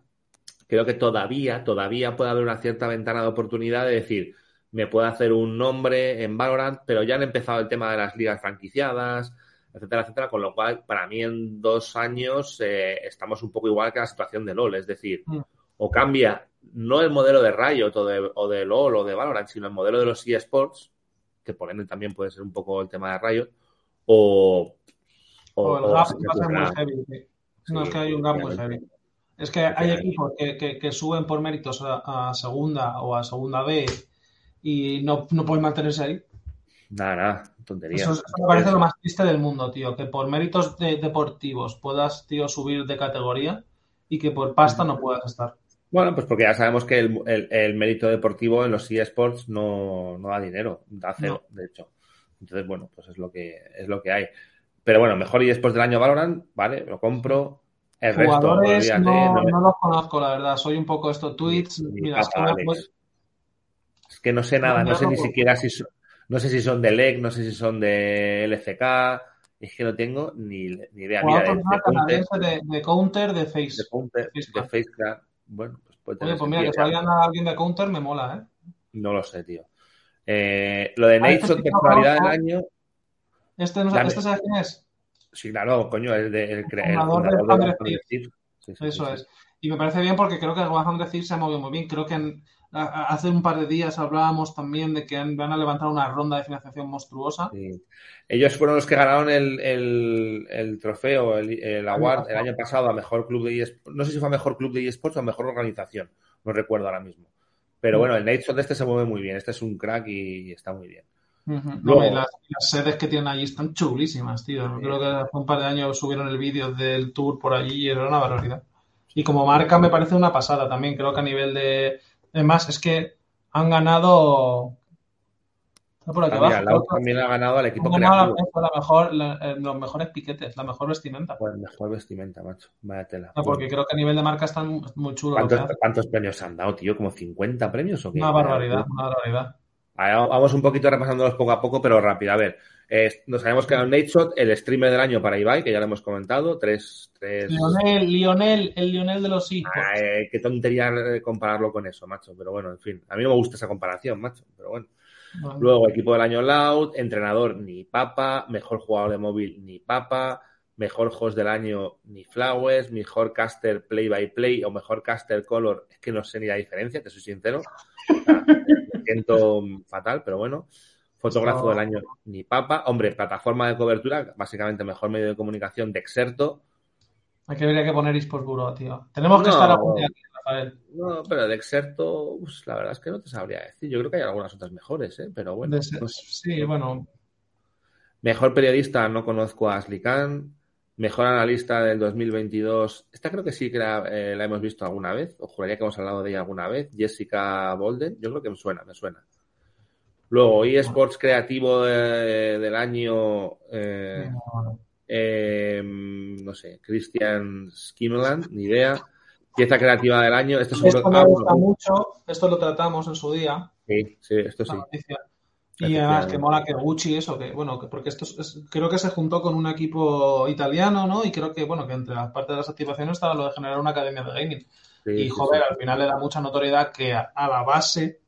Creo que todavía, todavía puede haber una cierta ventana de oportunidad de decir, me puedo hacer un nombre en Valorant, pero ya han empezado el tema de las ligas franquiciadas, etcétera, etcétera. Con lo cual, para mí en dos años eh, estamos un poco igual que la situación de LOL. Es decir, mm. o cambia no el modelo de Riot o de, o de LOL o de Valorant, sino el modelo de los eSports, que por ende también puede ser un poco el tema de Riot, o... O, el gap va a ser muy heavy. No, es que hay un gap muy heavy. Es que hay equipos que, que, suben por méritos a, segunda o a segunda B y no, no pueden mantenerse ahí. Nada, nada, tontería. Eso, me parece lo más triste del mundo, tío. Que por méritos deportivos puedas, tío, subir de categoría y que por pasta no puedas estar. Bueno, pues porque ya sabemos que el, mérito deportivo en los eSports no, no da dinero, da cero, de hecho. Entonces, bueno, pues es lo que es lo que hay. Pero bueno, mejor eSports del año Valorant, vale, lo compro. El Jugadores resto, no, no, los conozco, la verdad. Soy un poco esto, tweets. Mira, es que no sé nada, no, sé ni siquiera si son, no sé si son de LEC, no sé si son de LCK, es que no tengo ni, ni idea. Mira, de, de, de, Counter, de Face. De Counter, de Facecraft. Bueno, pues puede tener Oye, pues mira, que salga alguien de Counter me mola, ¿eh? No lo sé, tío. Eh, lo de Nate este personalidad del año. ¿Este, no, ¿Este sabes quién es? Sí, claro, coño, es de, el, creador de, de, Eso es. Y me parece bien porque creo que el Thieves se ha movido muy bien. Creo que en, hace un par de días hablábamos también de que van a levantar una ronda de financiación monstruosa. Ellos fueron los que ganaron el, trofeo, el, award el año pasado a mejor club de eSports. No sé si fue a mejor club de eSports o a mejor organización. No recuerdo ahora mismo. Pero mm. bueno, el Nightshot de este se mueve muy bien. Este es un crack y está muy bien. las, sedes que tienen allí están chulísimas, tío. Creo que hace un par de años subieron el vídeo del tour por allí y era una barbaridad. Y como marca me parece una pasada también. Creo que a nivel de, Además, es que han ganado. por aquí también, abajo, también ha ganado al equipo creativo. La, mejor, eh, los mejores piquetes, la mejor vestimenta. Pues mejor vestimenta, macho. Vaya tela. porque creo que a nivel de marca están muy chulos. ¿Cuántos, ¿Cuántos, premios han dado, tío? ¿Como 50 premios o qué? Una barbaridad, una barbaridad. Vamos un poquito repasándolos poco a poco, pero rápido. A ver, nos sabemos que era un Nate el streamer del año para Ibai, que ya lo hemos comentado. Tres, tres... Lionel, Lionel, el Lionel de los hijos. qué tontería compararlo con eso, macho. Pero bueno, en fin, a mí no me gusta esa comparación, macho. Pero bueno. Luego, equipo del año Loud, entrenador ni Papa, mejor jugador de móvil ni Papa, mejor host del año ni Flowers, mejor caster play by play o mejor caster color, es que no sé ni la diferencia, te soy sincero. me siento fatal, pero bueno. Fotógrafo del año, ni papa. Hombre, plataforma de cobertura, básicamente mejor medio de comunicación de Exerto. Aquí habría que poner eSports Bureau, tío. Tenemos que estar a punto aquí, Rafael. No, pero de Exerto, pues, la verdad es que no te sabría decir. Yo creo que hay algunas otras mejores, ¿eh? Pero bueno. Pues sí, bueno. Mejor periodista, no conozco a Ashley Khan. Mejor analista del 2022. Esta creo que sí que la, eh, la, hemos visto alguna vez, o juraría que hemos hablado de ella alguna vez. Jessica Bolden. Yo creo que me suena, me suena. Luego, eSports Creativo del año, eh, em, no sé, Christian Skimmeland, ni idea. Pieza creativa del año. Esto, esto me gusta mucho, esto lo tratamos en su día. Sí, sí, esto sí. Y además que mola que Gucci eso, que bueno, porque esto creo que se juntó con un equipo italiano, ¿no? Y creo que, bueno, que entre las partes de las activaciones estaba lo de generar una academia de gaming. y joder, al final le da mucha notoriedad que a la base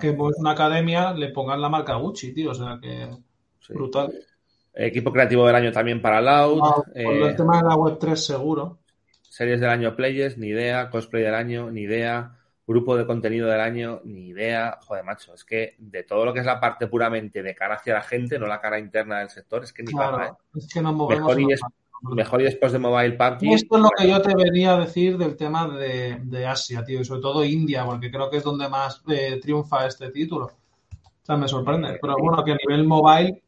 que pues una academia le pongan la marca Gucci, tío. O sea que brutal. Equipo creativo del año también para Loud. Ah, el eh, tema de la web 3 seguro. Series del año Players, ni idea. Cosplay del año, ni idea. Grupo de contenido del año, ni idea. Joder, macho, es que de todo lo que es la parte puramente de cara hacia la gente, no la cara interna del sector, es que ni claro, ¿eh? Es que nos movemos Mejor y después de Mobile PUBG. Y esto es lo que yo te venía a decir del tema de, Asia, tío, y sobre todo India, porque creo que es donde más eh, triunfa este título. O sea, me sorprende. Pero bueno, que a nivel mobile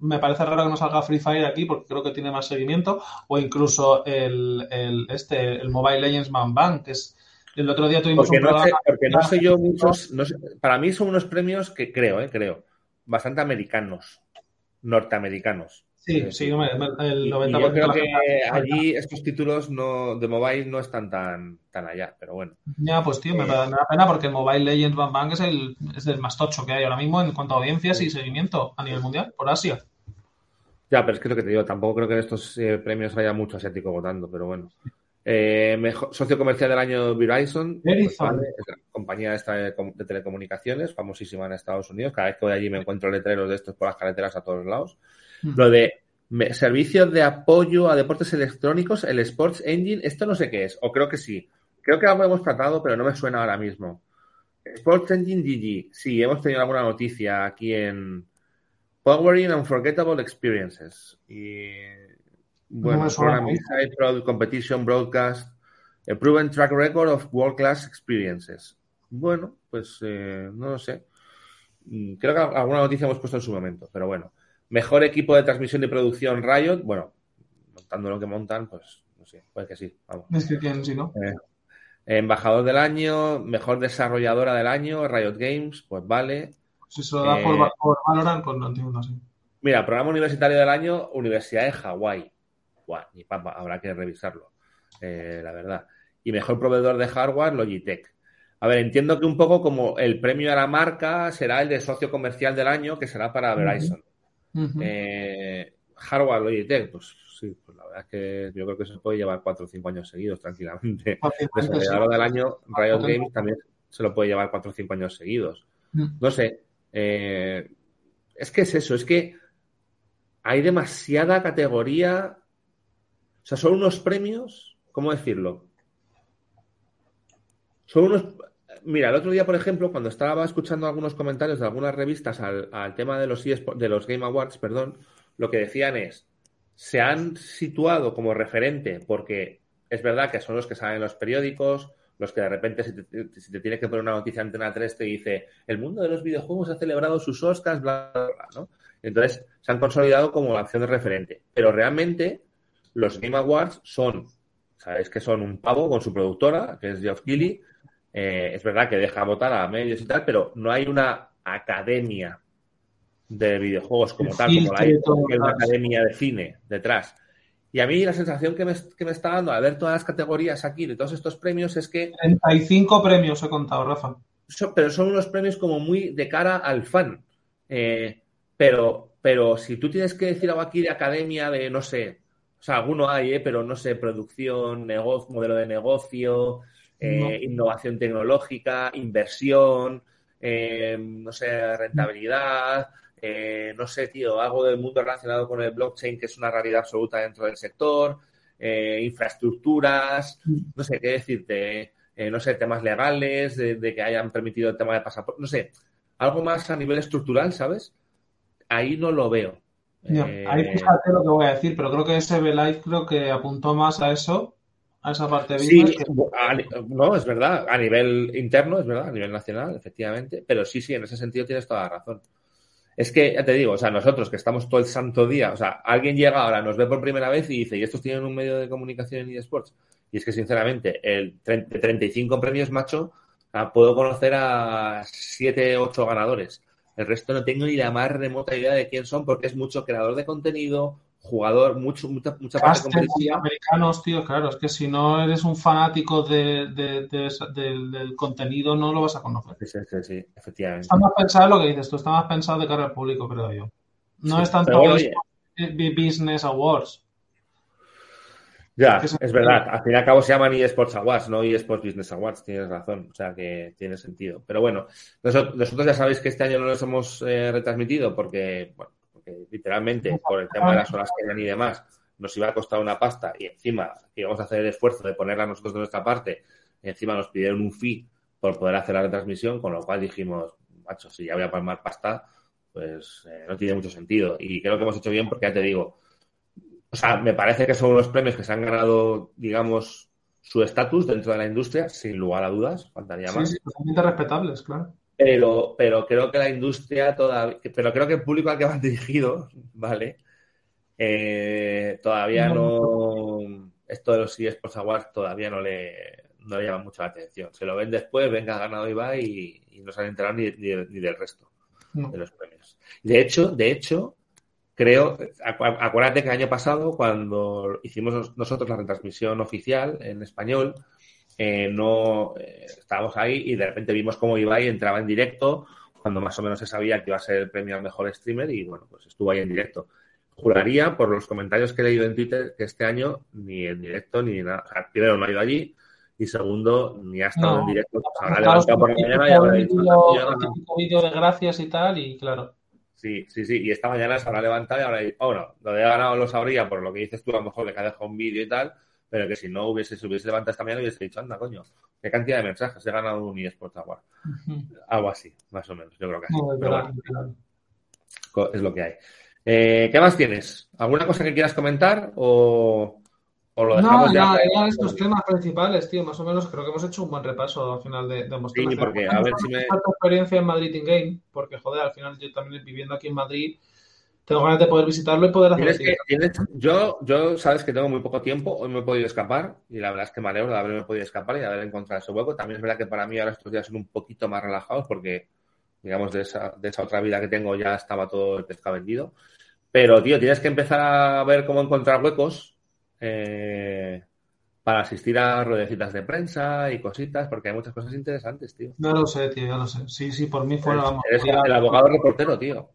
me parece raro que no salga Free Fire aquí porque creo que tiene más seguimiento. O incluso el, este, el Mobile Legends Man Bang, que es. El otro día tuvimos porque un no Sé, porque no sé yo muchos. para mí son unos premios que creo, eh, creo, bastante americanos, norteamericanos. Sí, sí, el 90%. yo creo que allí estos títulos no, de mobile no están tan, tan allá, pero bueno. Ya, pues tío, me, eh, da, pena porque el Mobile Legends Bang Bang es el, es el más tocho que hay ahora mismo en cuanto a audiencias y seguimiento a nivel mundial por Asia. Ya, pero es que lo que te digo, tampoco creo que en estos eh, premios haya mucho asiático votando, pero bueno. Eh, mejor, socio comercial del año Verizon, pues, la compañía esta de, telecomunicaciones, famosísima en Estados Unidos. Cada vez que voy allí me encuentro letreros de estos por las carreteras a todos lados. Hmm. Lo de servicios de apoyo a deportes electrónicos, el Sports Engine, esto no sé qué es, o creo que sí. Creo que algo hemos tratado, pero no me suena ahora mismo. Sports Engine GG, sí, hemos tenido alguna noticia aquí en Powering Unforgettable Experiences. Y bueno, Competition Broadcast, a Proven Track Record of World Class Experiences. Bueno, pues eh, no lo sé. Mm, creo que alguna noticia hemos puesto en su momento, pero bueno. Mejor equipo de transmisión y producción Riot, bueno, montando lo que montan, pues no sé, puede que sí. Vamos. Es que quién, sí, ¿no? Eh, embajador del año, mejor desarrolladora del año, Riot Games, pues vale. Si se lo da por, eh, por, Valorant, pues no entiendo así. Mira, programa universitario del año, Universidad de Hawái. Guau, ni papa, habrá que revisarlo, eh, la verdad. Y mejor proveedor de hardware, Logitech. A ver, entiendo que un poco como el premio a la marca será el de socio comercial del año, que será para Verizon. Eh, hardware Logitech, pues sí, pues la verdad es que yo creo que se puede llevar cuatro o cinco años seguidos tranquilamente. Desarrollador del año, Riot Games también se lo puede llevar cuatro o cinco años seguidos. Mm. No sé. Eh, es que es eso, es que hay demasiada categoría. O sea, son unos premios, ¿cómo decirlo? Son unos. Mira, el otro día, por ejemplo, cuando estaba escuchando algunos comentarios de algunas revistas al, tema de los, de los Game Awards, perdón, lo que decían es, se han situado como referente porque es verdad que son los que salen en los periódicos, los que de repente si te, tiene que poner una noticia en Antena 3 te dice, el mundo de los videojuegos ha celebrado sus Oscars, bla, bla, bla, ¿no? Entonces se han consolidado como la acción de referente. Pero realmente los Game Awards son, sabéis que son un pavo con su productora, que es Geoff Keighley, eh, es verdad que deja votar a medios y tal, pero no hay una academia de videojuegos como tal, como la hay, una academia de cine detrás. Y a mí la sensación que me, está dando al ver todas las categorías aquí de todos estos premios es que... 35 premios he contado, Rafa. pero son unos premios como muy de cara al fan. Eh, pero, pero si tú tienes que decir algo aquí de academia, de no sé, sea, alguno hay, eh, pero no sé, producción, negocio, modelo de negocio, eh, innovación tecnológica, inversión, eh, no sé, rentabilidad, eh, no sé, tío, algo del mundo relacionado con el blockchain que es una realidad absoluta dentro del sector, infraestructuras, mm. no sé qué decirte, no sé, temas legales, de, que hayan permitido el tema de pasaporte, no sé, algo más a nivel estructural, ¿sabes? Ahí no lo veo. Ahí fíjate lo que voy a decir, pero creo que ese Live creo que apuntó más a eso esa parte Sí, no, es verdad, a nivel interno, es verdad, a nivel nacional, efectivamente, pero sí, sí, en ese sentido tienes toda la razón. Es que, ya te digo, o sea, nosotros que estamos todo el santo día, o sea, alguien llega ahora, nos ve por primera vez y dice, ¿y estos tienen un medio de comunicación y eSports? Y es que, sinceramente, el 35 premios, macho, puedo conocer a 7, 8 ganadores. El resto no tengo ni la más remota idea de quién son porque es mucho creador de contenido, jugador, mucho, mucha, mucha parte competitiva. americanos, tío, claro, es que si no eres un fanático de, del, contenido, no lo vas a conocer. Sí, sí, sí, efectivamente. Está más pensado lo que dices tú, está más pensado de cara al público, creo yo. No es tanto Business Awards. Ya, es, verdad. Al fin y al cabo se llaman eSports Awards, no eSports Business Awards, tienes razón. O sea que tiene sentido. Pero bueno, nosotros, ya sabéis que este año no los hemos eh, retransmitido porque, bueno, literalmente por el tema de las horas que eran y demás nos iba a costar una pasta y encima íbamos a hacer el esfuerzo de ponerla nosotros de nuestra parte y encima nos pidieron un fee por poder hacer la retransmisión, con lo cual dijimos, macho, si ya voy a palmar pasta, pues eh, no tiene mucho sentido. Y creo que hemos hecho bien porque ya te digo, o sea, me parece que son unos premios que se han ganado, digamos, su estatus dentro de la industria, sin lugar a dudas, faltaría más. Sí, totalmente respetables, claro. Pero, pero creo que la industria todavía, pero creo que el público al que van dirigidos, ¿vale? Eh, todavía no, esto de los eSports Awards todavía no le, no le llama mucho la atención. Se lo ven después, venga, ganado y va y, no se han enterado ni, ni, del resto de los premios. De hecho, de hecho, creo, acuérdate que el año pasado, cuando hicimos nosotros la retransmisión oficial en español, eh, no eh, estábamos ahí y de repente vimos cómo Ibai entraba en directo cuando más o menos se sabía que iba a ser el premio al mejor streamer y bueno, pues estuvo ahí en directo. Juraría por los comentarios que he leído en Twitter que este año ni en directo ni nada. O sea, primero no ha ido allí y segundo ni ha estado en directo. Pues habrá levantado por la mañana y habrá dicho. vídeo de gracias y tal y claro. Sí, sí, sí. Y esta mañana se habrá levantado y habrá dicho, oh, no, lo de ganado lo sabría por lo que dices tú, a lo mejor le que ha dejado un vídeo y tal, pero que si no hubiese, se hubiese levantado esta mañana hubiese dicho, anda, coño, qué cantidad de mensajes, he ganado un eSports Award. Algo así, más o menos, yo creo que así. es lo que hay. Eh, ¿Qué más tienes? ¿Alguna cosa que quieras comentar o, o lo dejamos no, ya? No, estos temas principales, tío, más o menos creo que hemos hecho un buen repaso al final de, de Sí, porque a ver si me... experiencia en Madrid in Game, porque joder, al final yo también viviendo aquí en Madrid tengo ganas de poder visitarlo y poder hacer que, tienes, yo, yo sabes que tengo muy poco tiempo, hoy me he podido escapar y la verdad es que me alegro de haberme podido escapar y de haber encontrado ese hueco. También es verdad que para mí ahora estos días son un poquito más relajados porque, digamos, de esa, de esa otra vida que tengo ya estaba todo el pescado vendido. Pero, tío, tienes que empezar a ver cómo encontrar huecos eh, para asistir a ruedecitas de prensa y cositas, porque hay muchas cosas interesantes, tío. No lo sé, tío, ya lo sé. Sí, sí, por mí fuera, vamos. Eres el abogado reportero, tío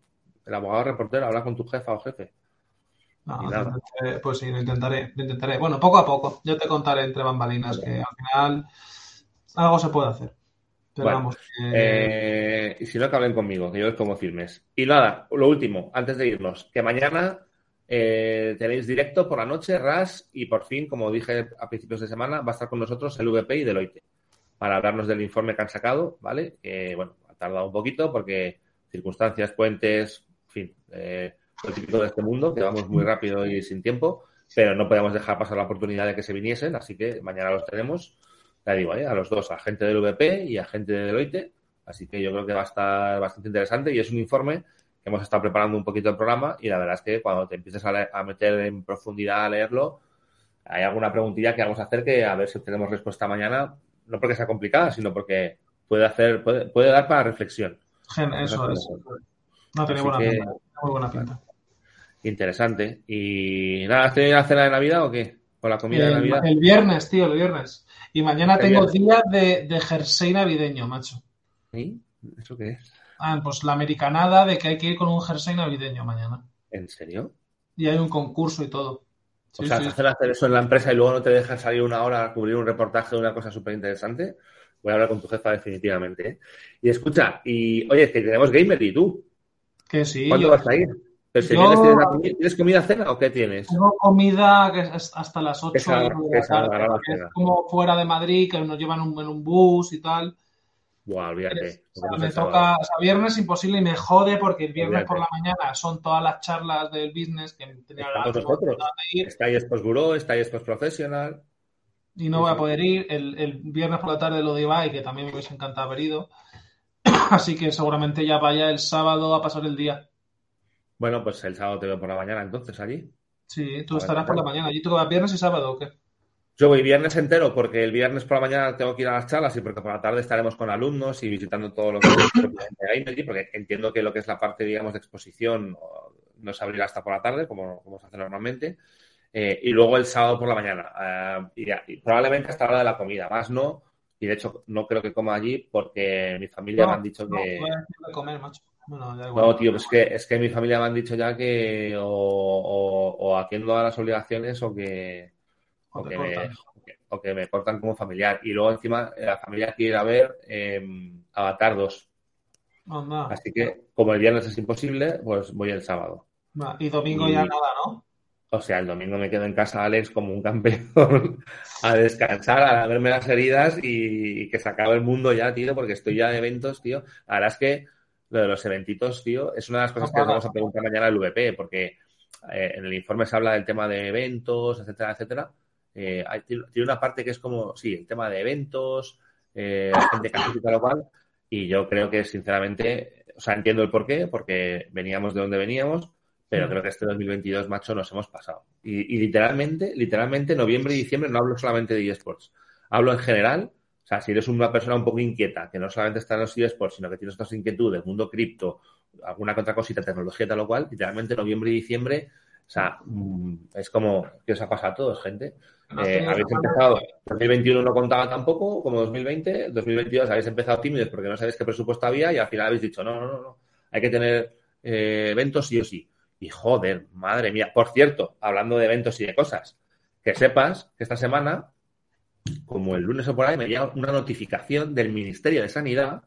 el abogado reportero, habla con tu jefa o jefe. pues sí, lo intentaré, lo intentaré. Bueno, poco a poco, yo te contaré entre bambalinas que al final algo se puede hacer. Pero vamos. Eh, y si no, que hablen conmigo, que yo les como firmes. Y nada, lo último, antes de irnos, que mañana eh, tenéis directo por la noche, RAS, y por fin, como dije a principios de semana, va a estar con nosotros el VP y Deloitte para hablarnos del informe que han sacado, ¿vale? Que, bueno, ha tardado un poquito porque circunstancias, puentes, en fin, eh, lo típico de este mundo, que vamos muy rápido y sin tiempo, pero no podemos dejar pasar la oportunidad de que se viniesen, así que mañana los tenemos, ya digo, ¿eh? a los dos, a gente del VP y a gente de Deloitte, así que yo creo que va a estar bastante interesante y es un informe hemos estado preparando un poquito el programa y la verdad es que cuando te empieces a, meter en profundidad a leerlo, hay alguna preguntilla que vamos a hacer que a ver si tenemos respuesta mañana, no porque sea complicada, sino porque puede hacer, puede, puede dar para reflexión. Eso es. No tiene buena pinta. Muy buena pinta. Interesante. ¿Y nada, has tenido la cena de Navidad o qué? ¿O la comida de Navidad? El viernes, tío, el viernes. Y mañana tengo día de, de jersey navideño, macho. ¿Y? ¿Eso qué es? Ah, pues la americanada de que hay que ir con un jersey navideño mañana. ¿En serio? Y hay un concurso y todo. o sea, hacer eso en la empresa y luego no te dejan salir una hora a cubrir un reportaje de una cosa súper interesante. Voy a hablar con tu jefa definitivamente. ¿eh? Y escucha, y oye, es que tenemos gamer y tú. Que sí. ¿Cuándo vas a ir? ¿Tienes, comida cena o qué tienes? Tengo comida que es hasta las 8 de la tarde. Es como fuera de Madrid, que nos llevan en un bus y tal. Buah, olvídate. me toca, o sea, viernes imposible y me jode porque el viernes por la mañana son todas las charlas del business que tenía la vosotros. Estáis post Bureau, estáis post Professional. Y no voy a poder ir. El, el, viernes por la tarde lo de Ibai, que también me hubiese encantado haber ido. Así que seguramente ya vaya el sábado a pasar el día. Bueno, pues el sábado te veo por la mañana entonces allí. Sí, tú estarás por la mañana. ¿Allí tú vas viernes y sábado o qué? Yo voy viernes entero porque el viernes por la mañana tengo que ir a las charlas y porque por la tarde estaremos con alumnos y visitando todo lo que es porque entiendo que lo que es la parte, digamos, de exposición no se abrirá hasta por la tarde, como, como se hace normalmente. Eh, y luego el sábado por la mañana. Eh, y, probablemente hasta la hora de la comida, más no, y de hecho, no creo que coma allí porque mi familia me han dicho que. No, comer, macho. no, tío, es que, es que mi familia me han dicho ya que o, o, o haciendo las obligaciones o que. O, que, me, o, que, me, cortan como familiar. Y luego encima la familia quiere ir a ver eh, Avatar 2. Así que, como el viernes es imposible, pues voy el sábado. Y domingo ya nada, ¿no? O sea, el domingo me quedo en casa, Alex, como un campeón, a descansar, a verme las heridas y, que se acabe el mundo ya, tío, porque estoy ya de eventos, tío. Ahora es que lo de los eventitos, tío, es una de las cosas que os vamos a preguntar mañana al VP, porque eh, en el informe se habla del tema de eventos, etcétera, etcétera. Eh, tiene una parte que es como, sí, el tema de eventos, eh, gente que y tal cual, y yo creo que, sinceramente, o sea, entiendo el porqué, porque veníamos de donde veníamos, pero mm. creo que este 2022, macho, nos hemos pasado. Y, literalmente, literalmente, noviembre y diciembre no hablo solamente de eSports. Hablo en general. O sea, si eres una persona un poco inquieta, que no solamente está en los eSports, sino que tienes otras inquietudes, mundo cripto, alguna otra cosita, tecnología, tal o cual, literalmente noviembre y diciembre, o sea, mm, es como que os ha pasado a todos, gente. Eh, habéis empezado, 2021 no contaba tampoco, como 2020, 2022 habéis empezado tímidos porque no sabéis qué presupuesto había y al final habéis dicho, no, no, no, no, hay que tener eh, eventos sí o sí. Y joder, madre mía. Por cierto, hablando de eventos y de cosas, que sepas que esta semana, como el lunes o por ahí, me llega una notificación del Ministerio de Sanidad.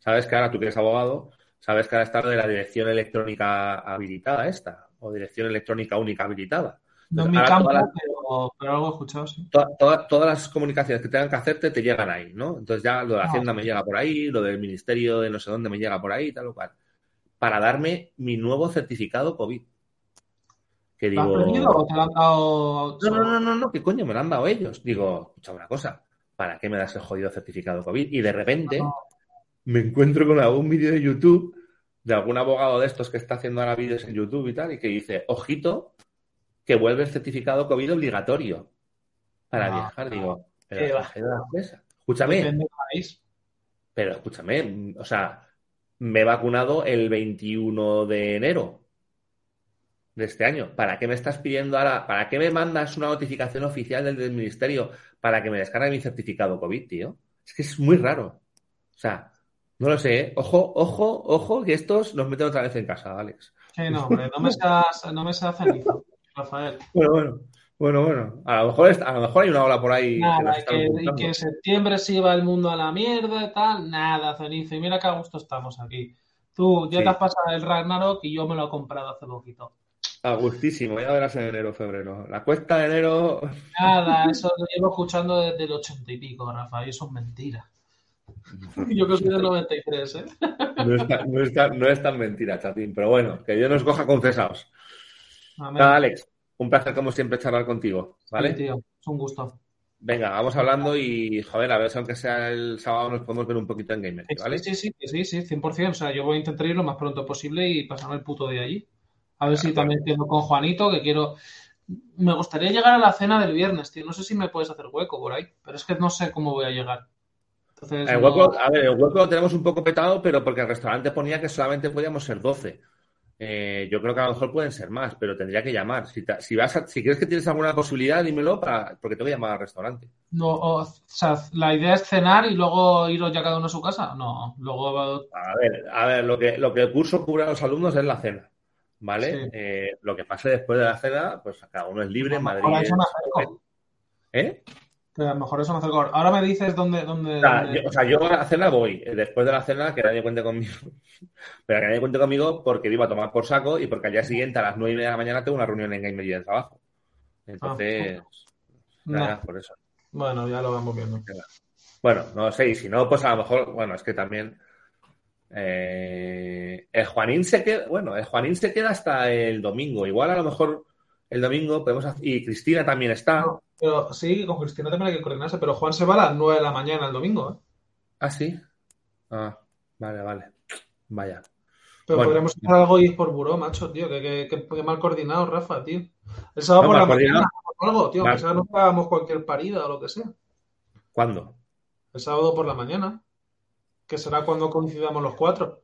Sabes que ahora tú que eres abogado, sabes que ahora está lo de la dirección electrónica habilitada esta, o dirección electrónica única habilitada. No en mi campo, pero, algo he escuchado, sí. todas las comunicaciones que tengan que hacerte te llegan ahí, ¿no? Entonces ya lo de ah. Hacienda me llega por ahí, lo del Ministerio de no sé dónde me llega por ahí, tal o cual. Para darme mi nuevo certificado COVID. Que digo... o te lo han dado... No, no, no, no, no, ¿qué coño me lo han dado ellos? Digo, escucha una cosa, ¿para qué me das el jodido certificado COVID? Y de repente me encuentro con algún vídeo de YouTube de algún abogado de estos que está haciendo ahora vídeos en YouTube y tal, y que dice, ojito, que vuelve el certificado COVID obligatorio para viajar. Digo, pero escúchame. Pero escúchame, o sea, me he vacunado el 21 de enero de este año. ¿Para qué me estás pidiendo ahora? ¿Para qué me mandas una notificación oficial del, del ministerio para que me descargue mi certificado COVID, tío? Es que es muy raro. O sea, no lo sé, ¿eh? Ojo, ojo, ojo, que estos nos meten otra vez en casa, Alex. Sí, no, hombre, no me seas, no me seas feliz. Rafael. Bueno, bueno. Bueno, bueno, a lo mejor, a lo mejor hay una ola por ahí. Nada, que y, que, en septiembre se iba el mundo a la mierda y tal, nada, cenizo. Y mira qué a gusto estamos aquí. Tú ya te has pasado el Ragnarok y yo me lo he comprado hace poquito. A gustísimo, ya verás en enero, febrero. La cuesta de enero. Nada, eso lo llevo escuchando desde el ochenta y pico, Rafael, eso es mentira. Yo que soy del 93, ¿eh? No es, tan, no, es tan, mentira, Chapín, pero bueno, que Dios nos coja confesados. Alex, un placer como siempre charlar contigo, ¿vale? Sí, tío, es un gusto. Venga, vamos hablando y, joder, a ver si aunque sea el sábado nos podemos ver un poquito en Gamer, ¿vale? Sí, sí, sí, sí, 100%. O sea, yo voy a intentar ir lo más pronto posible y pasarme el puto de allí. A ver si también tengo con Juanito, que quiero... Me gustaría llegar a la cena del viernes, tío. No sé si me puedes hacer hueco por ahí, pero es que no sé cómo voy a llegar. El hueco, a ver, el hueco lo tenemos un poco petado, pero porque el restaurante ponía que solamente podíamos ser 12. Eh, yo creo que a lo mejor pueden ser más, pero tendría que llamar. Si, si, vas si crees que tienes alguna posibilidad, dímelo para, porque te voy a llamar al restaurante. No, o, sea, la idea es cenar y luego iros ya cada uno a su casa. No, luego. A ver, a ver, lo que, lo que el curso cubre a los alumnos es la cena. ¿Vale? Eh, lo que pase después de la cena, pues cada uno es libre. en Madrid. ¿Eh? A lo mejor eso me acerco. Ahora me dices dónde. dónde, o sea, Yo, a la cena voy. Eh, después de la cena, que nadie cuente conmigo. Pero que nadie cuente conmigo porque iba a tomar por saco y porque al día siguiente a las nueve y media de la mañana tengo una reunión en Game de trabajo. Entonces. Ah, por eso. Bueno, ya lo vamos viendo. Bueno, no sé, y si no, pues a lo mejor, bueno, es que también. Eh, el Juanín se queda, bueno, el Juanín se queda hasta el domingo. Igual a lo mejor el domingo podemos hacer, y Cristina también está. pero sí, con Cristina también hay que coordinarse, pero Juan se va a las 9 de la mañana el domingo, ¿eh? Ah, sí. Ah, vale, vale. Vaya. Pero podríamos hacer algo y ir por buró, macho, tío. Que, que, mal coordinado, Rafa, tío. El sábado por la mañana algo, tío. Que sea no hagamos cualquier parida o lo que sea. ¿Cuándo? El sábado por la mañana. Que será cuando coincidamos los cuatro.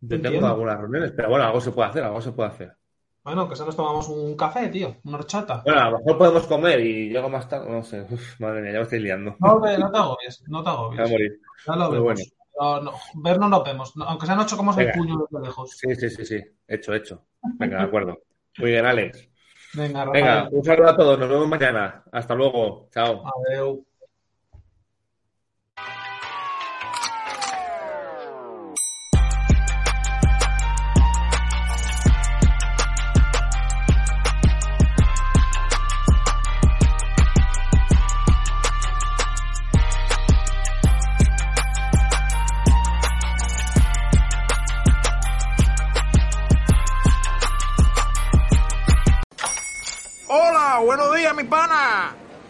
Yo tengo algunas reuniones, pero bueno, algo se puede hacer, algo se puede hacer. Bueno, que se nos tomamos un café, tío, una horchata. Bueno, a lo mejor podemos comer y llego más tarde, no sé, madre mía, ya me estoy liando. No, no te agobies, no te agobies. a morir. Ya lo vemos. Bueno. No, no, ver no nos vemos, aunque sean ocho como el puño de lejos. Sí, sí, sí, sí, hecho, hecho. Venga, de acuerdo. Muy bien, Alex. Venga, Rafael. Venga, un saludo a todos, nos vemos mañana. Hasta luego, chao.